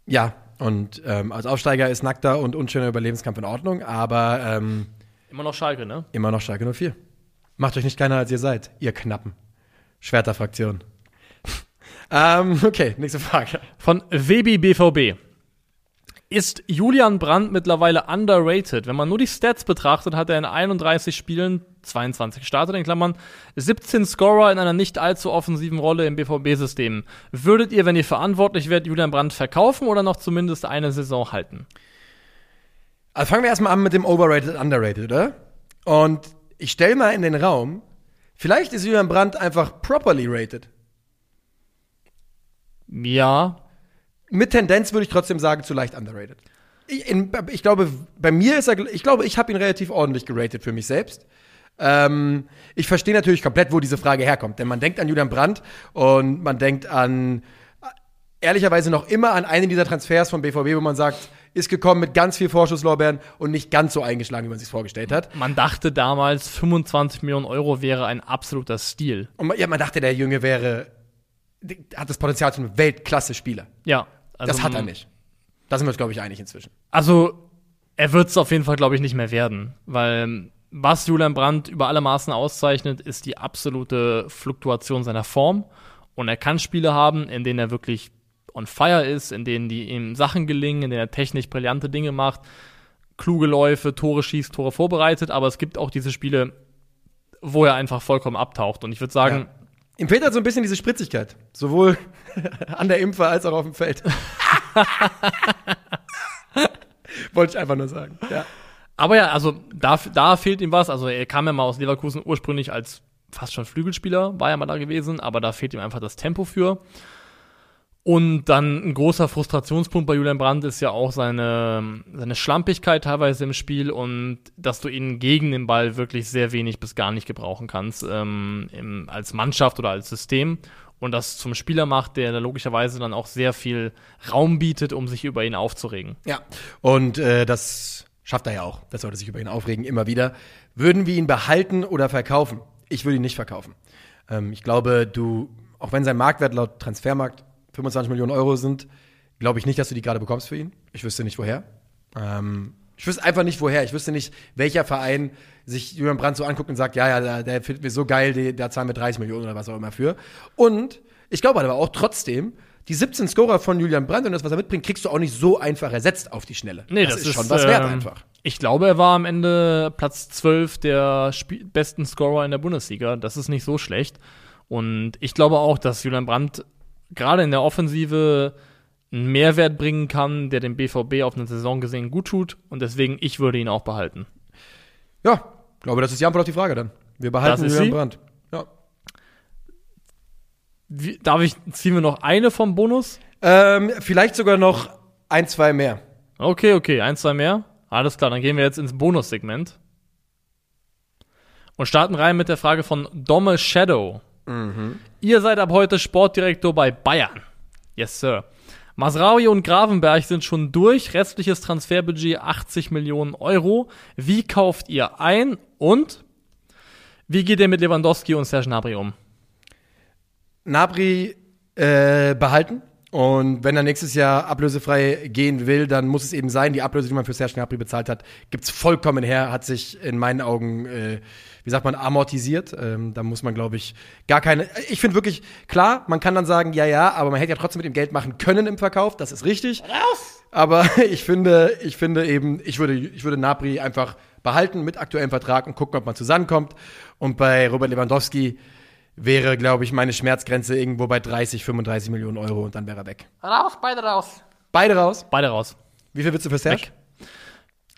Ja, und ähm, als Aufsteiger ist nackter und unschöner Überlebenskampf in Ordnung, aber ähm, Immer noch Schalke, ne? immer noch Schalke 04. Macht euch nicht kleiner, als ihr seid, ihr Knappen. Schwerterfraktion. ähm, okay, nächste Frage. Von Webi BVB. Ist Julian Brandt mittlerweile underrated? Wenn man nur die Stats betrachtet, hat er in 31 Spielen 22 gestartet, in Klammern, 17 Scorer in einer nicht allzu offensiven Rolle im BVB-System. Würdet ihr, wenn ihr verantwortlich wärt, Julian Brandt verkaufen oder noch zumindest eine Saison halten? Also fangen wir erstmal an mit dem Overrated, Underrated, oder? Und ich stelle mal in den Raum, vielleicht ist Julian Brandt einfach properly rated. Ja, Mit Tendenz würde ich trotzdem sagen, zu leicht underrated. Ich, in, ich glaube, bei mir ist er, ich glaube, ich habe ihn relativ ordentlich geratet für mich selbst. Ähm, ich verstehe natürlich komplett, wo diese Frage herkommt, denn man denkt an Julian Brandt und man denkt an ehrlicherweise noch immer an einen dieser Transfers von BVB, wo man sagt, ist gekommen mit ganz viel Vorschusslorbeeren und nicht ganz so eingeschlagen, wie man sich vorgestellt hat. Man dachte damals, 25 Millionen Euro wäre ein absoluter Stil. Und man, ja, man dachte, der Junge wäre, hat das Potenzial zu einem Weltklasse-Spieler. Ja. Also das hat er nicht. Da sind wir uns, glaube ich, einig inzwischen. Also, er wird es auf jeden Fall, glaube ich, nicht mehr werden. Weil ähm, was Julian Brandt über alle Maßen auszeichnet, ist die absolute Fluktuation seiner Form. Und er kann Spiele haben, in denen er wirklich on fire ist, in denen die ihm Sachen gelingen, in denen er technisch brillante Dinge macht, kluge Läufe, Tore schießt, Tore vorbereitet. Aber es gibt auch diese Spiele, wo er einfach vollkommen abtaucht. Und ich würde sagen, Ja. Ihm fehlt halt so ein bisschen diese Spritzigkeit. Sowohl an der Impfe als auch auf dem Feld. Wollte ich einfach nur sagen. Ja. Aber ja, also da, da fehlt ihm was. Also er kam ja mal aus Leverkusen ursprünglich als fast schon Flügelspieler, war ja mal da gewesen, aber da fehlt ihm einfach das Tempo für. Und dann ein großer Frustrationspunkt bei Julian Brandt ist ja auch seine, seine Schlampigkeit teilweise im Spiel und dass du ihn gegen den Ball wirklich sehr wenig bis gar nicht gebrauchen kannst, ähm, im, als Mannschaft oder als System. Und das zum Spieler macht, der logischerweise dann auch sehr viel Raum bietet, um sich über ihn aufzuregen. Ja. Und äh, das schafft er ja auch. Das sollte sich über ihn aufregen, immer wieder. Würden wir ihn behalten oder verkaufen? Ich würde ihn nicht verkaufen. Ähm, ich glaube, du, auch wenn sein Marktwert laut Transfermarkt 25 Millionen Euro sind, glaube ich nicht, dass du die gerade bekommst für ihn. Ich wüsste nicht woher. Ähm, ich wüsste einfach nicht woher. Ich wüsste nicht, welcher Verein sich Julian Brandt so anguckt und sagt, ja, ja, der, der findet mir so geil, da zahlen wir 30 Millionen oder was auch immer für. Und ich glaube aber auch trotzdem, die 17 Scorer von Julian Brandt und das, was er mitbringt, kriegst du auch nicht so einfach ersetzt auf die Schnelle. Nee, das, das, ist schon was wert ähm, einfach. Ich glaube, er war am Ende Platz 12 der Spie besten Scorer in der Bundesliga. Das ist nicht so schlecht. Und ich glaube auch, dass Julian Brandt gerade in der Offensive einen Mehrwert bringen kann, der dem BVB auf eine Saison gesehen gut tut. Und deswegen, ich würde ihn auch behalten. Ja, glaube, das ist die Antwort auf die Frage dann. Wir behalten Julian sie? Brandt. Ja. Wie, darf ich, ziehen wir noch eine vom Bonus? Ähm, vielleicht sogar noch ein, zwei mehr. Okay, okay, ein, zwei mehr. Alles klar, dann gehen wir jetzt ins Bonussegment. Und starten rein mit der Frage von Domme Shadow. Ihr seid ab heute Sportdirektor bei Bayern. Yes, Sir. Masraui und Gravenberg sind schon durch. Restliches Transferbudget 80 Millionen Euro. Wie kauft ihr ein und wie geht ihr mit Lewandowski und Serge Gnabry um? Nabri äh, behalten. Und wenn er nächstes Jahr ablösefrei gehen will, dann muss es eben sein, die Ablöse, die man für Serge Gnabry bezahlt hat, gibt's vollkommen her, hat sich in meinen Augen, äh, wie sagt man, amortisiert. Ähm, da muss man, glaube ich, gar keine. Ich finde wirklich, klar, man kann dann sagen, ja, ja, aber man hätte ja trotzdem mit dem Geld machen können im Verkauf, das ist richtig. Raus! Aber ich finde, ich finde eben, ich würde, ich würde Nabri einfach behalten mit aktuellem Vertrag und gucken, ob man zusammenkommt. Und bei Robert Lewandowski wäre, glaube ich, meine Schmerzgrenze irgendwo bei 30, 35 Millionen Euro und dann wäre er weg. Raus, beide raus. Beide raus. Beide raus. Wie viel willst du für Serge? Weg.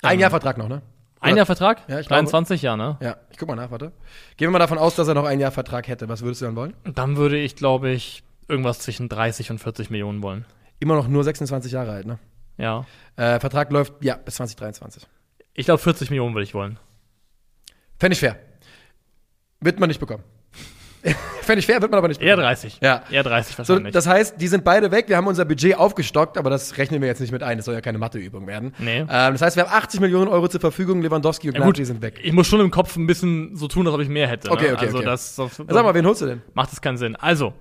Ein Jahr Vertrag noch, ne? Ein Jahr Vertrag? Ja, ich glaube. 23 Jahre, ne? Ja, ich guck mal nach, warte. Gehen wir mal davon aus, dass er noch ein Jahr Vertrag hätte. Was würdest du dann wollen? Dann würde ich, glaube ich, irgendwas zwischen 30 und 40 Millionen wollen. Immer noch nur 26 Jahre alt, ne? Ja. Äh, Vertrag läuft, ja, bis 2023. Ich glaube, 40 Millionen würde ich wollen. Fände ich fair. Wird man nicht bekommen. Fände ich fair, wird man aber nicht Eher bekommen. 30. Ja. Eher 30 So, wahrscheinlich. das heißt, die sind beide weg. Wir haben unser Budget aufgestockt, aber das rechnen wir jetzt nicht mit ein. Das soll ja keine Matheübung werden. Nee. Ähm, das heißt, wir haben 80 Millionen Euro zur Verfügung. Lewandowski und ja, Gnabry sind weg. ich muss schon im Kopf ein bisschen so tun, als ob ich mehr hätte. Okay, ne? okay, also okay. das, das Sag mal, wen holst du denn? macht es keinen Sinn. Also,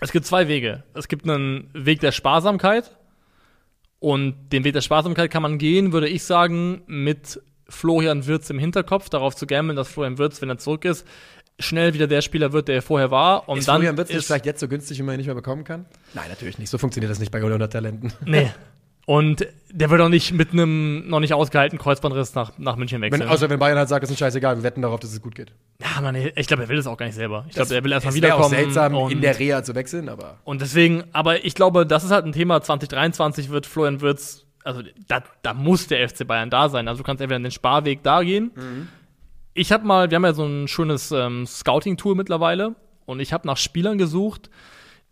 es gibt zwei Wege. Es gibt einen Weg der Sparsamkeit. Und den Weg der Sparsamkeit kann man gehen, würde ich sagen, mit Florian Wirtz im Hinterkopf, darauf zu gambeln, dass Florian Wirtz, wenn er zurück ist, schnell wieder der Spieler wird, der er vorher war. Und Ist dann Florian Wirtz ist, vielleicht jetzt so günstig, wie man ihn nicht mehr bekommen kann? Nein, natürlich nicht. So funktioniert das nicht bei 100 Talenten. Nee. Und der wird auch nicht mit einem noch nicht ausgehaltenen Kreuzbandriss nach, nach München Wenn, wechseln. außer wenn Bayern halt sagt, es ist scheißegal, wir wetten darauf, dass es gut geht. ja, man, ich glaube, er will das auch gar nicht selber. Ich glaube, er will erstmal wiederkommen. auch seltsam, und, in der Reha zu wechseln, aber und deswegen, aber ich glaube, das ist halt ein Thema. 2023 wird Florian Wirtz, also da, da muss der FC Bayern da sein. Also du kannst entweder den Sparweg da gehen. Ich habe mal, wir haben ja so ein schönes ähm, Scouting-Tool mittlerweile und ich habe nach Spielern gesucht,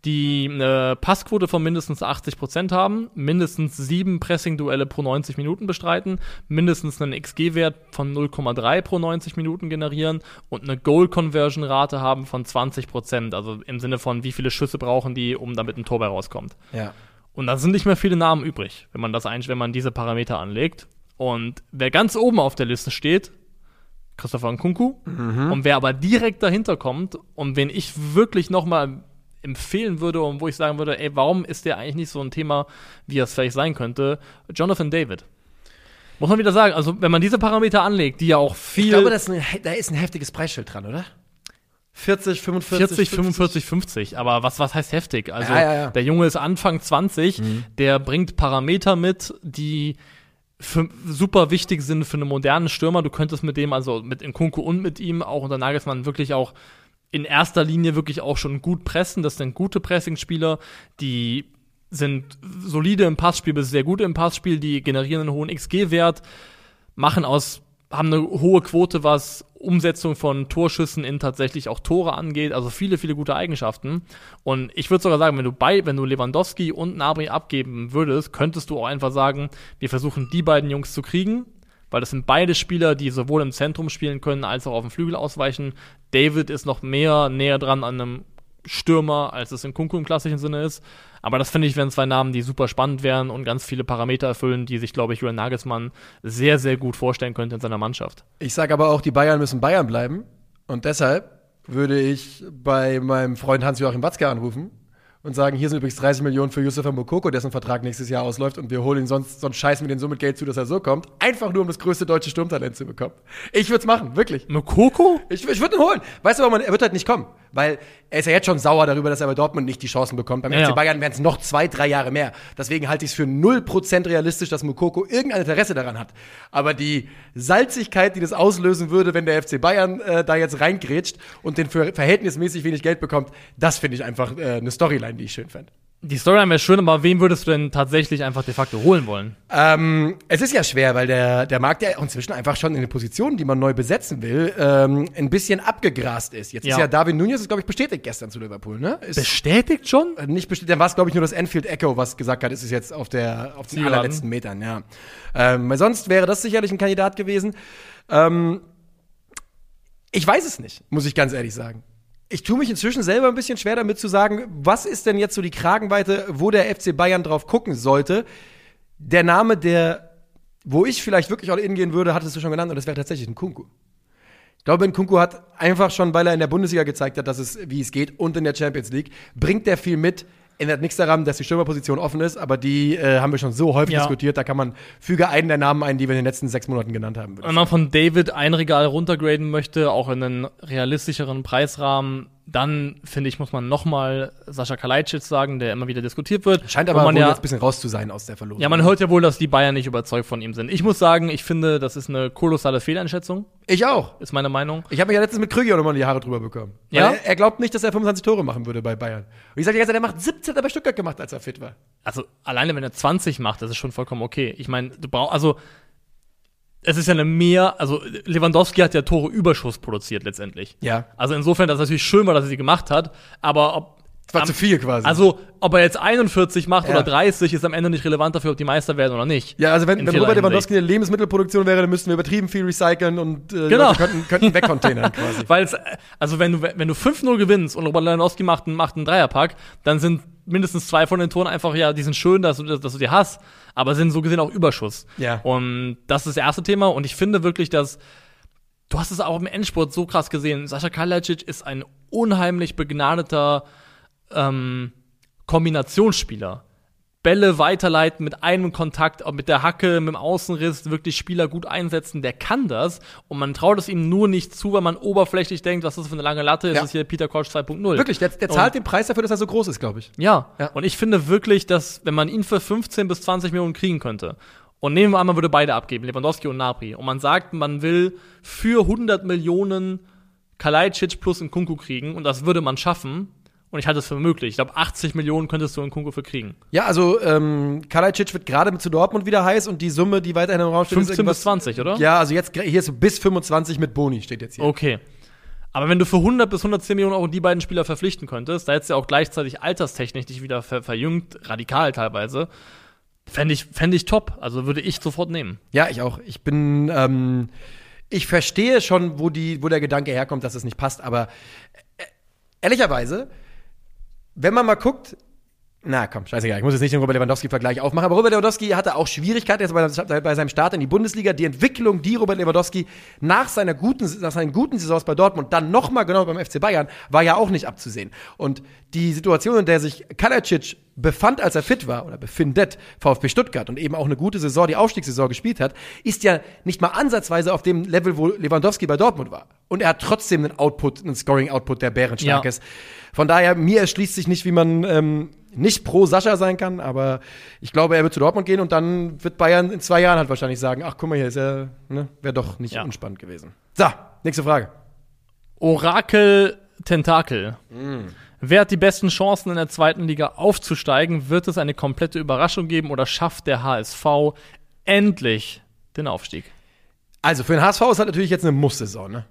die eine Passquote von mindestens 80% haben, mindestens sieben Pressing-Duelle pro 90 Minuten bestreiten, mindestens einen XG-Wert von 0,3 pro 90 Minuten generieren und eine Goal-Conversion-Rate haben von 20%, also im Sinne von, wie viele Schüsse brauchen die, um damit ein Tor bei rauskommt. ja. Und da sind nicht mehr viele Namen übrig, wenn man das wenn man diese Parameter anlegt. Und wer ganz oben auf der Liste steht, Christopher Nkunku. Mhm. Und wer aber direkt dahinter kommt und wen ich wirklich noch mal empfehlen würde und wo ich sagen würde, ey, warum ist der eigentlich nicht so ein Thema, wie er es vielleicht sein könnte? Jonathan David. Muss man wieder sagen, also wenn man diese Parameter anlegt, die ja auch viel Ich glaube, das ist ein, da ist ein heftiges Preisschild dran, oder? 40, 45, 40, 45, 50. Aber was, was heißt heftig? Also, Ja, ja, ja. der Junge ist Anfang 20, der bringt Parameter mit, die für, super wichtig sind für einen modernen Stürmer. Du könntest mit dem, also mit Nkunku und mit ihm, auch unter Nagelsmann, wirklich auch in erster Linie wirklich auch schon gut pressen. Das sind gute Pressingspieler, die sind solide im Passspiel bis sehr gut im Passspiel, die generieren einen hohen XG-Wert, machen aus, haben eine hohe Quote, was Umsetzung von Torschüssen in tatsächlich auch Tore angeht, also viele, viele gute Eigenschaften. Und ich würde sogar sagen, wenn du bei, wenn du Lewandowski und Nabri abgeben würdest, könntest du auch einfach sagen, wir versuchen die beiden Jungs zu kriegen, weil das sind beide Spieler, die sowohl im Zentrum spielen können, als auch auf dem Flügel ausweichen. David ist noch mehr näher dran an einem Stürmer, als es in Kunku im klassischen Sinne ist. Aber das finde ich, wären zwei Namen, die super spannend wären und ganz viele Parameter erfüllen, die sich, glaube ich, Julian Nagelsmann sehr, sehr gut vorstellen könnte in seiner Mannschaft. Ich sage aber auch, die Bayern müssen Bayern bleiben. Und deshalb würde ich bei meinem Freund Hans-Joachim Watzke anrufen und sagen, hier sind übrigens 30 Millionen für Yusufa Mokoko, dessen Vertrag nächstes Jahr ausläuft und wir holen ihn sonst, sonst scheißen wir den so mit Geld zu, dass er so kommt. Einfach nur, um das größte deutsche Sturmtalent zu bekommen. Ich würde es machen, wirklich. Mokoko? Ich, ich würde ihn holen. Weißt du, warum? Er wird halt nicht kommen. Weil er ist ja jetzt schon sauer darüber, dass er bei Dortmund nicht die Chancen bekommt. Beim Ja, FC. Bayern wären es noch zwei, drei Jahre mehr. Deswegen halte ich es für 0% realistisch, dass Mukoko irgendein Interesse daran hat. Aber die Salzigkeit, die das auslösen würde, wenn der FC Bayern äh, da jetzt reingrätscht und den für verhältnismäßig wenig Geld bekommt, das finde ich einfach äh, eine Storyline, die ich schön fände. Die Storyline wäre schön, aber wen würdest du denn tatsächlich einfach de facto holen wollen? Ähm, es ist ja schwer, weil der, der Markt ja inzwischen einfach schon in den Positionen, die man neu besetzen will, ähm, ein bisschen abgegrast ist. Jetzt ist Ja. ja David Nunez, ist, glaube ich, bestätigt gestern zu Liverpool, ne? Ist, Bestätigt schon? Äh, nicht bestätigt, dann war es, glaube ich, nur das Enfield Echo, was gesagt hat, es ist jetzt auf, der, auf den allerletzten Metern, ja. Ähm, weil sonst wäre das sicherlich ein Kandidat gewesen. Ähm, ich weiß es nicht, muss ich ganz ehrlich sagen. Ich tue mich inzwischen selber ein bisschen schwer damit zu sagen, was ist denn jetzt so die Kragenweite, wo der FC Bayern drauf gucken sollte. Der Name, der, wo ich vielleicht wirklich all in gehen würde, hattest du schon genannt, und das wäre tatsächlich ein Kunku. Ich glaube, Nkunku hat einfach schon, weil er in der Bundesliga gezeigt hat, dass es, wie es geht, und in der Champions League, bringt der viel mit. Ändert nichts daran, dass die Stürmerposition offen ist, aber die äh, haben wir schon so häufig Ja. diskutiert. Da kann man, füge einen der Namen ein, die wir in den letzten sechs Monaten genannt haben. Wenn man von David ein Regal runtergraden möchte, auch in einen realistischeren Preisrahmen, dann finde ich, muss man nochmal Sascha Kalajdzic sagen, der immer wieder diskutiert wird. Scheint aber man wohl ja, jetzt ein bisschen raus zu sein aus der Verlosung. ja, man hört ja wohl, dass die Bayern nicht überzeugt von ihm sind. Ich muss sagen, ich finde, das ist eine kolossale Fehleinschätzung, ich auch. ist meine Meinung. Ich habe mich ja letztens mit Krüger nochmal die Haare drüber bekommen. Ja? Er, er glaubt nicht, dass er 25 Tore machen würde bei Bayern. Und ich sage Zeit, er macht 17 hat er bei Stuttgart gemacht, als er fit war. Also alleine wenn er 20 macht, das ist schon vollkommen okay. Ich meine, du brauchst, also es ist ja eine mehr, also Lewandowski hat ja Tore Überschuss produziert letztendlich. Ja. Also insofern, dass es natürlich schön war, dass er sie gemacht hat, aber ob Das war am- zu viel quasi. Also, ob er jetzt 41 macht Ja. oder 30, ist am Ende nicht relevant dafür, ob die Meister werden oder nicht. Ja, also wenn, wenn Robert Lewandowski eine Lebensmittelproduktion wäre, dann müssten wir übertrieben viel recyceln und äh, Genau. Leute könnten, könnten wegcontainern quasi. Weil es, also wenn du, wenn du 5-0 gewinnst und Robert Lewandowski macht, einen- macht einen Dreierpack, dann sind mindestens zwei von den Toren einfach, ja, die sind schön, dass du, dass du die hast, aber sind so gesehen auch Überschuss. Ja. Und das ist das erste Thema und ich finde wirklich, dass du hast es auch im Endspurt so krass gesehen. Sascha Kalajdzic ist ein unheimlich begnadeter ähm, Kombinationsspieler. Bälle weiterleiten mit einem Kontakt, auch mit der Hacke, mit dem Außenriss, wirklich Spieler gut einsetzen, der kann das. Und man traut es ihm nur nicht zu, weil man oberflächlich denkt, was ist das für eine lange Latte, Ja. das ist hier Peter Koch 2.0. Wirklich, der, der zahlt den Preis dafür, dass er so groß ist, glaube ich. Ja. Ja. Und ich finde wirklich, dass, wenn man ihn für 15 bis 20 Millionen kriegen könnte, und nehmen wir an, man würde beide abgeben, Lewandowski und Napri, und man sagt, man will für 100 Millionen Kalajdzic plus Nkunku kriegen, und das würde man schaffen, und ich halte es für möglich. Ich glaube, 80 Millionen könntest du Nkunku für kriegen. Ja, also ähm, Kalajdzic wird gerade mit zu Dortmund wieder heiß und die Summe, die weiterhin im Raum steht, 15 bis irgendwas- 20, oder? Ja, also jetzt hier ist bis 25 mit Boni steht jetzt hier. Okay. Aber wenn du für 100 bis 110 Millionen Euro die beiden Spieler verpflichten könntest, da jetzt ja auch gleichzeitig alterstechnisch dich wieder ver verjüngt, radikal teilweise, fände ich, fänd ich top. Also würde ich sofort nehmen. Ja, ich auch. Ich bin, ähm, ich verstehe schon, wo, die, wo der Gedanke herkommt, dass es nicht passt, aber äh, ehrlicherweise, wenn man mal guckt, Na komm, scheißegal. Ich muss jetzt nicht den Robert Lewandowski-Vergleich aufmachen, aber Robert Lewandowski hatte auch Schwierigkeiten jetzt bei, bei, seinem Start in die Bundesliga. Die Entwicklung, die Robert Lewandowski nach, seiner guten, nach seinen guten Saisons bei Dortmund dann nochmal genau beim FC Bayern, war ja auch nicht abzusehen. Und die Situation, in der sich Kalajdzic befand, als er fit war, oder befindet, VfB Stuttgart und eben auch eine gute Saison, die Aufstiegssaison gespielt hat, ist ja nicht mal ansatzweise auf dem Level, wo Lewandowski bei Dortmund war. Und er hat trotzdem einen Output, einen Scoring-Output, der bärenstark Ja. ist. Von daher, mir erschließt sich nicht, wie man ähm, nicht pro Sascha sein kann, aber ich glaube, er wird zu Dortmund gehen und dann wird Bayern in zwei Jahren halt wahrscheinlich sagen, ach guck mal, hier ist er, ne, wäre doch nicht Ja. unspannend gewesen. So, nächste Frage. Orakel Tentakel. Mm. Wer hat die besten Chancen in der zweiten Liga aufzusteigen? Wird es eine komplette Überraschung geben oder schafft der HSV endlich den Aufstieg? Also für den HSV ist halt natürlich jetzt eine Muss-Saison, ne?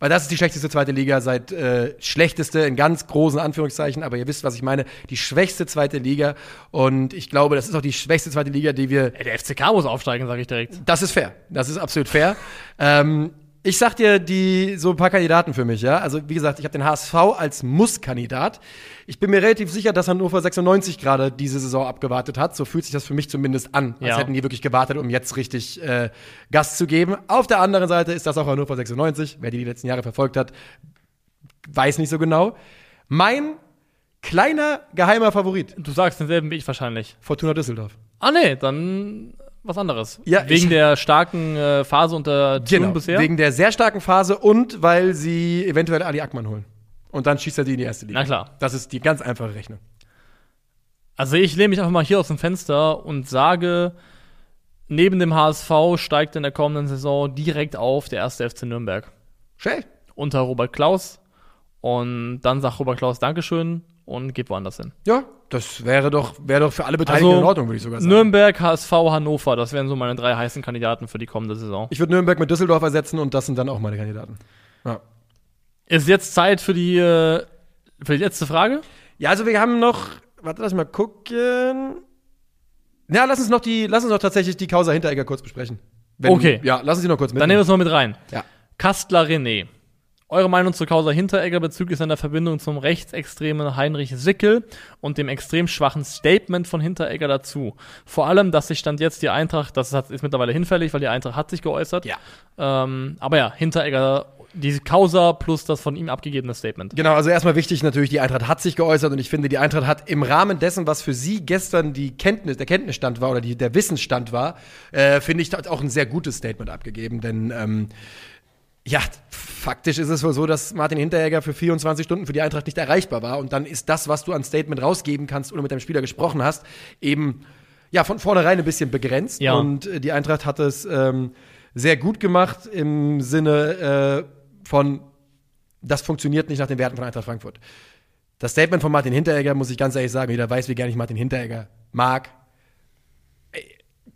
Weil das ist die schlechteste zweite Liga seit äh, schlechteste in ganz großen Anführungszeichen, aber ihr wisst, was ich meine, die schwächste zweite Liga und ich glaube, das ist auch die schwächste zweite Liga, die wir der FCK muss aufsteigen, sage ich direkt. Das ist fair. Das ist absolut fair. ähm, ich sag dir die so ein paar Kandidaten für mich, ja. Also wie gesagt, ich habe den HSV als Muss-Kandidat. Ich bin mir relativ sicher, dass Hannover 96 gerade diese Saison abgewartet hat. So fühlt sich das für mich zumindest an, als Ja. hätten die wirklich gewartet, um jetzt richtig äh, Gas zu geben. Auf der anderen Seite ist das auch Hannover 96. Wer die die letzten Jahre verfolgt hat, weiß nicht so genau. Mein kleiner geheimer Favorit, Du sagst denselben wie ich wahrscheinlich. Fortuna Düsseldorf. Ah, nee, dann was anderes. Ja, Wegen der starken äh, Phase unter Thun Genau, bisher. wegen der sehr starken Phase und weil sie eventuell Ali Akman holen. Und dann schießt er die in die erste Liga. Na klar. Das ist die ganz einfache Rechnung. Also ich lehne mich einfach mal hier aus dem Fenster und sage, neben dem HSV steigt in der kommenden Saison direkt auf der erste FC Nürnberg. Schön. Unter Robert Klaus. Und dann sagt Robert Klaus Dankeschön und geht woanders hin. Ja, das wäre doch, wäre doch für alle Beteiligten Also, in Ordnung, würde ich sogar sagen. Nürnberg, HSV, Hannover, das wären so meine drei heißen Kandidaten für die kommende Saison. ich würde Nürnberg mit Düsseldorf ersetzen und das sind dann auch meine Kandidaten. Ja. Ist jetzt Zeit für die, äh, für die letzte Frage? ja, also wir haben noch, warte, lass mal gucken. Ja, lass uns noch die, lass uns noch tatsächlich die Causa Hinteregger kurz besprechen. Wenn- Okay. Ja, lass uns die noch kurz mit. Dann nehmen wir es noch mit rein. Ja. Kastler René. Eure Meinung zur Causa Hinteregger bezüglich seiner Verbindung zum rechtsextremen Heinrich Sickel und dem extrem schwachen Statement von Hinteregger dazu. Vor allem, dass sich stand jetzt die Eintracht, das ist mittlerweile hinfällig, weil die Eintracht hat sich geäußert. Ja. Ähm, aber ja, Hinteregger, diese Causa plus das von ihm abgegebene Statement. Genau, also erstmal wichtig natürlich, die Eintracht hat sich geäußert und ich finde, die Eintracht hat im Rahmen dessen, was für sie gestern die Kenntnis, der Kenntnisstand war oder die, der Wissensstand war, äh, finde ich, hat auch ein sehr gutes Statement abgegeben, denn ähm, ja, faktisch ist es wohl so, dass Martin Hinteregger für 24 Stunden für die Eintracht nicht erreichbar war und dann ist das, was du an Statement rausgeben kannst oder mit deinem Spieler gesprochen hast, eben ja von vornherein ein bisschen begrenzt Ja. und äh, die Eintracht hat es ähm, sehr gut gemacht im Sinne äh, von das funktioniert nicht nach den Werten von Eintracht Frankfurt. Das Statement von Martin Hinteregger, muss ich ganz ehrlich sagen, jeder weiß, wie gerne ich Martin Hinteregger mag.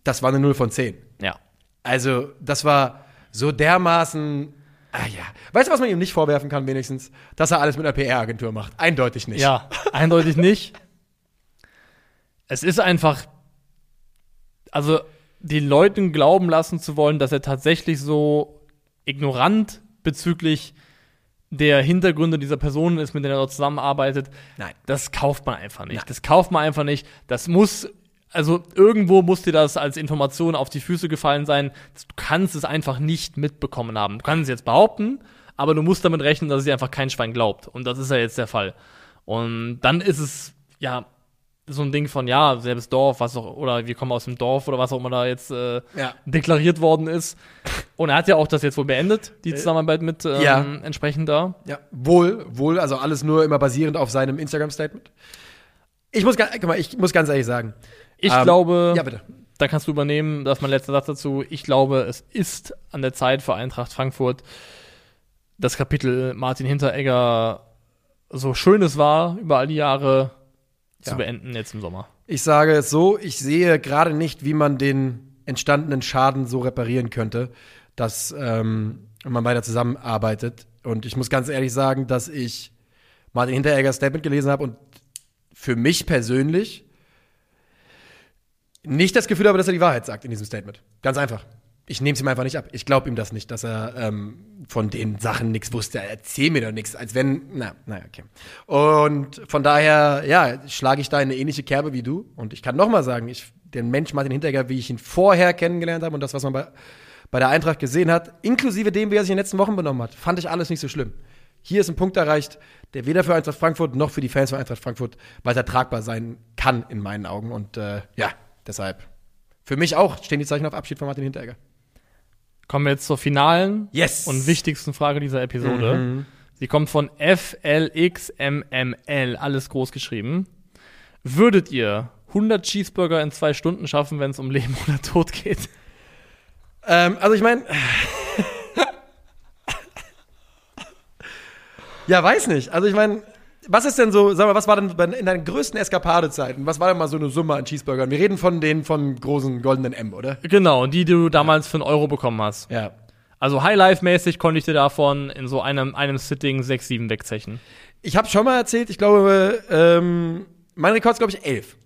Das war eine 0 von 10. Ja. Also, das war so dermaßen. Ah ja. Weißt du, was man ihm nicht vorwerfen kann, wenigstens? Dass er alles mit einer PR-Agentur macht. Eindeutig nicht. Ja, eindeutig nicht. Es ist einfach, also den Leuten glauben lassen zu wollen, dass er tatsächlich so ignorant bezüglich der Hintergründe dieser Personen ist, mit denen er dort zusammenarbeitet. Nein. Das kauft man einfach nicht. Nein. Das kauft man einfach nicht. Das muss, also irgendwo muss dir das als Information auf die Füße gefallen sein. Du kannst es einfach nicht mitbekommen haben. Du kannst es jetzt behaupten, aber du musst damit rechnen, dass es dir einfach kein Schwein glaubt. Und das ist ja jetzt der Fall. Und dann ist es, ja, so ein Ding von, ja, selbes Dorf, was auch, oder wir kommen aus dem Dorf oder was auch immer da jetzt äh, Ja. deklariert worden ist. Und er hat ja auch das jetzt wohl beendet, die Zusammenarbeit mit ähm, Ja. entsprechend da. Ja, wohl, wohl, also alles nur immer basierend auf seinem Instagram-Statement. Ich muss, guck mal, ich muss ganz ehrlich sagen. Ich ähm, glaube, Ja, bitte. da kannst du übernehmen, das ist mein letzter Satz dazu. Ich glaube, es ist an der Zeit für Eintracht Frankfurt, das Kapitel Martin Hinteregger, so schön es war, über all die Jahre Ja. zu beenden jetzt im Sommer. Ich sage es so, ich sehe gerade nicht, wie man den entstandenen Schaden so reparieren könnte, dass ähm, man weiter zusammenarbeitet. Und ich muss ganz ehrlich sagen, dass ich Martin Hintereggers Statement gelesen habe und für mich persönlich nicht das Gefühl habe, dass er die Wahrheit sagt in diesem Statement. Ganz einfach. ich nehme es ihm einfach nicht ab. Ich glaube ihm das nicht, dass er ähm, von den Sachen nichts wusste. Erzähl mir doch nichts, als wenn, na, naja, okay. Und von daher, ja, schlage ich da in eine ähnliche Kerbe wie du. Und ich kann noch mal sagen, ich, den Mensch Martin Hinteregger, wie ich ihn vorher kennengelernt habe und das, was man bei, bei der Eintracht gesehen hat, inklusive dem, wie er sich in den letzten Wochen benommen hat, fand ich alles nicht so schlimm. Hier ist ein Punkt erreicht, der weder für Eintracht Frankfurt noch für die Fans von Eintracht Frankfurt weiter tragbar sein kann, in meinen Augen. Und äh, ja, deshalb. Für mich auch stehen die Zeichen auf Abschied von Martin Hinteregger. Kommen wir jetzt zur finalen Yes. und wichtigsten Frage dieser Episode. Sie kommt von FLXMML, alles groß geschrieben. Würdet ihr 100 Cheeseburger in zwei Stunden schaffen, wenn es um Leben oder Tod geht? Ähm, also ich meine. ja, weiß nicht. Also ich meine, was ist denn so, sag mal, was war denn in deinen größten Eskapadezeiten? Was war denn mal so eine Summe an Cheeseburgern? Wir reden von den von großen goldenen M, oder? Genau, die du damals für einen Euro bekommen hast. Ja. Also Highlife-mäßig konnte ich dir davon in so einem, einem Sitting sechs, sieben wegzechen. Ich habe schon mal erzählt, ich glaube, ähm, mein Rekord ist, glaube ich, elf.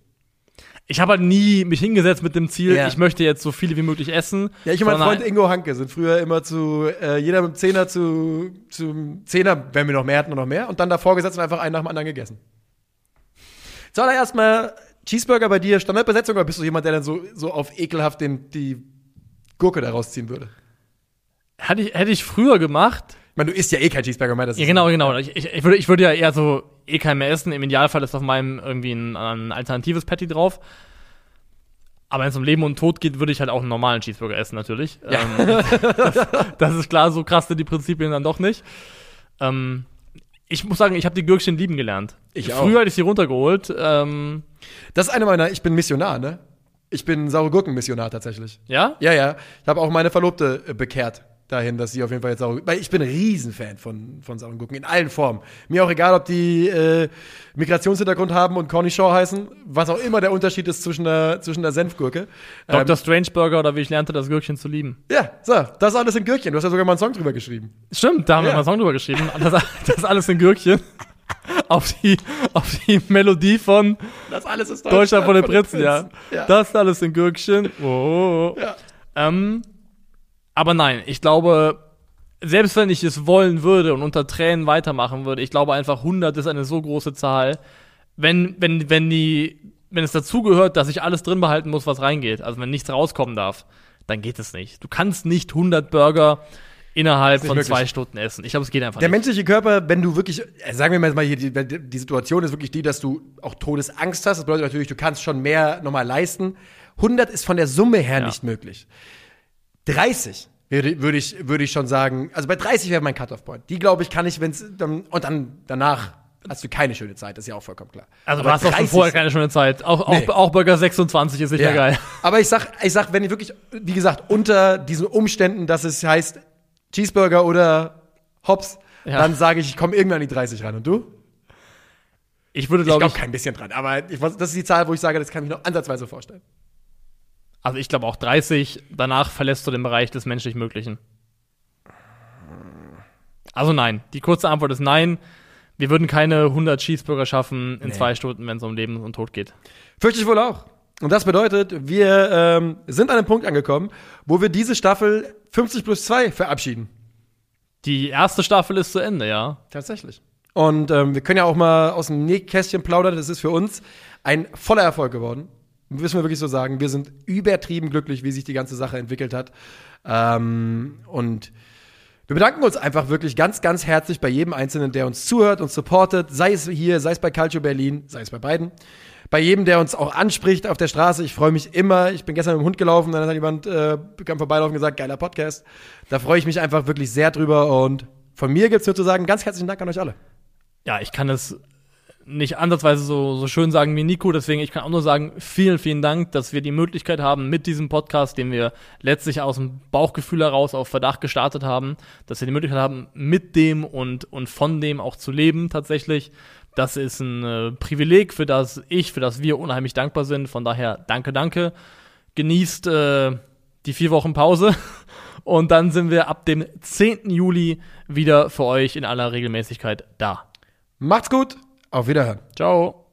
Ich habe halt nie mich hingesetzt mit dem Ziel, Ja. ich möchte jetzt so viele wie möglich essen. Ja, ich und mein Freund Ingo Hanke sind früher immer zu, äh, jeder mit dem Zehner zu, zum Zehner, wenn wir noch mehr hatten, noch mehr, und dann davor gesetzt und einfach einen nach dem anderen gegessen. Zuallererst mal Cheeseburger bei dir, Standardbesetzung, oder bist du jemand, der dann so, so auf ekelhaft den, die Gurke da rausziehen würde? Hätte ich, hätte ich früher gemacht. Ich meine, du isst ja eh kein Cheeseburger mehr, das Ja, genau, genau. Ich, ich, ich, würde, ich würde ja eher so eh kein mehr essen. Im Idealfall ist auf meinem irgendwie ein, ein alternatives Patty drauf. Aber wenn es um Leben und Tod geht, würde ich halt auch einen normalen Cheeseburger essen, natürlich. Ja. Ähm, das, das ist klar, so krass sind die Prinzipien dann doch nicht. Ähm, ich muss sagen, ich habe die Gürkchen lieben gelernt. Ich auch. Früher hätte ich sie runtergeholt. Ähm, Das ist eine meiner, ich bin Missionar, ne? Ich bin saure Gurken-Missionar tatsächlich. ja? Ja, ja. Ich habe auch meine Verlobte äh, bekehrt dahin, dass sie auf jeden Fall jetzt saure Weil ich bin ein Riesenfan von, von sauren Gurken in allen Formen. Mir auch egal, ob die äh, Migrationshintergrund haben und Cornichon heißen, was auch immer der Unterschied ist zwischen der, zwischen der Senfgurke. Ähm, Dr. Strange Burger oder wie ich lernte, das Gürkchen zu lieben. ja, so, das alles in Gürkchen. Du hast ja sogar mal einen Song drüber geschrieben. Stimmt, da haben wir Ja. mal einen Song drüber geschrieben. Das, das alles in Gürkchen. auf, die, auf die Melodie von Das alles ist Deutschland von den Prinzen, ja. ja. Das alles in Gürkchen. Oh. Ja. Ähm, aber nein, ich glaube, selbst wenn ich es wollen würde und unter Tränen weitermachen würde, ich glaube einfach 100 ist eine so große Zahl. Wenn, wenn, wenn die, wenn es dazugehört, dass ich alles drin behalten muss, was reingeht, also wenn nichts rauskommen darf, dann geht es nicht. Du kannst nicht 100 Burger innerhalb von möglich. zwei Stunden essen. Ich glaube, es geht einfach Der nicht. menschliche Körper, wenn du wirklich, äh, sagen wir mal hier, die, die Situation ist wirklich die, dass du auch Todesangst hast. Das bedeutet natürlich, du kannst schon mehr nochmal leisten. 100 ist von der Summe her Ja. nicht möglich. 30 würde, würde ich, würde ich schon sagen, also bei 30 wäre mein Cut-Off-Point. Die, glaube ich, kann ich, wenn es, dann, und dann danach hast du keine schöne Zeit, das ist ja auch vollkommen klar. Also Aber du hast auch schon 30 vorher keine schöne Zeit. Auch, Nee. auch, auch Burger 26 ist sicher geil. Aber ich sag, ich sag, wenn ich wirklich, wie gesagt, unter diesen Umständen, dass es heißt Cheeseburger oder Hops, Ja. dann sage ich, ich komme irgendwann an die 30 ran. Und du? Ich würde, Ich glaube glaube ich, kein bisschen dran, aber ich, das ist die Zahl, wo ich sage, das kann ich mir noch ansatzweise vorstellen. Also ich glaube auch 30, danach verlässt du den Bereich des menschlich Möglichen. Also nein. Die kurze Antwort ist nein. Wir würden keine 100 Cheeseburger schaffen in Nee. zwei Stunden, wenn es um Leben und Tod geht. Fürchte ich wohl auch. Und das bedeutet, wir ähm, sind an einem Punkt angekommen, wo wir diese Staffel 50 plus 2 verabschieden. Die erste Staffel ist zu Ende, ja. Tatsächlich. Und ähm, wir können ja auch mal aus dem Nähkästchen plaudern. Das ist für uns ein voller Erfolg geworden. Müssen wir wirklich so sagen. Wir sind übertrieben glücklich, wie sich die ganze Sache entwickelt hat. Ähm, und wir bedanken uns einfach wirklich ganz, ganz herzlich bei jedem Einzelnen, der uns zuhört und supportet. Sei es hier, sei es bei Calcio Berlin, sei es bei beiden. Bei jedem, der uns auch anspricht auf der Straße. Ich freue mich immer. Ich bin gestern mit dem Hund gelaufen, dann hat jemand äh, kam vorbeilaufen und gesagt, geiler Podcast. Da freue ich mich einfach wirklich sehr drüber. Und von mir gibt's nur zu sagen, ganz herzlichen Dank an euch alle. Ja, ich kann es nicht ansatzweise so, so schön sagen wie Nico, deswegen ich kann auch nur sagen, vielen, vielen Dank, dass wir die Möglichkeit haben, mit diesem Podcast, den wir letztlich aus dem Bauchgefühl heraus auf Verdacht gestartet haben, dass wir die Möglichkeit haben, mit dem und, und von dem auch zu leben tatsächlich. Das ist ein äh, Privileg, für das ich, für das wir unheimlich dankbar sind. Von daher danke, danke. Genießt äh, die vier Wochen Pause und dann sind wir ab dem 10. Juli wieder für euch in aller Regelmäßigkeit da. Macht's gut. Auf Wiederhören. Ciao.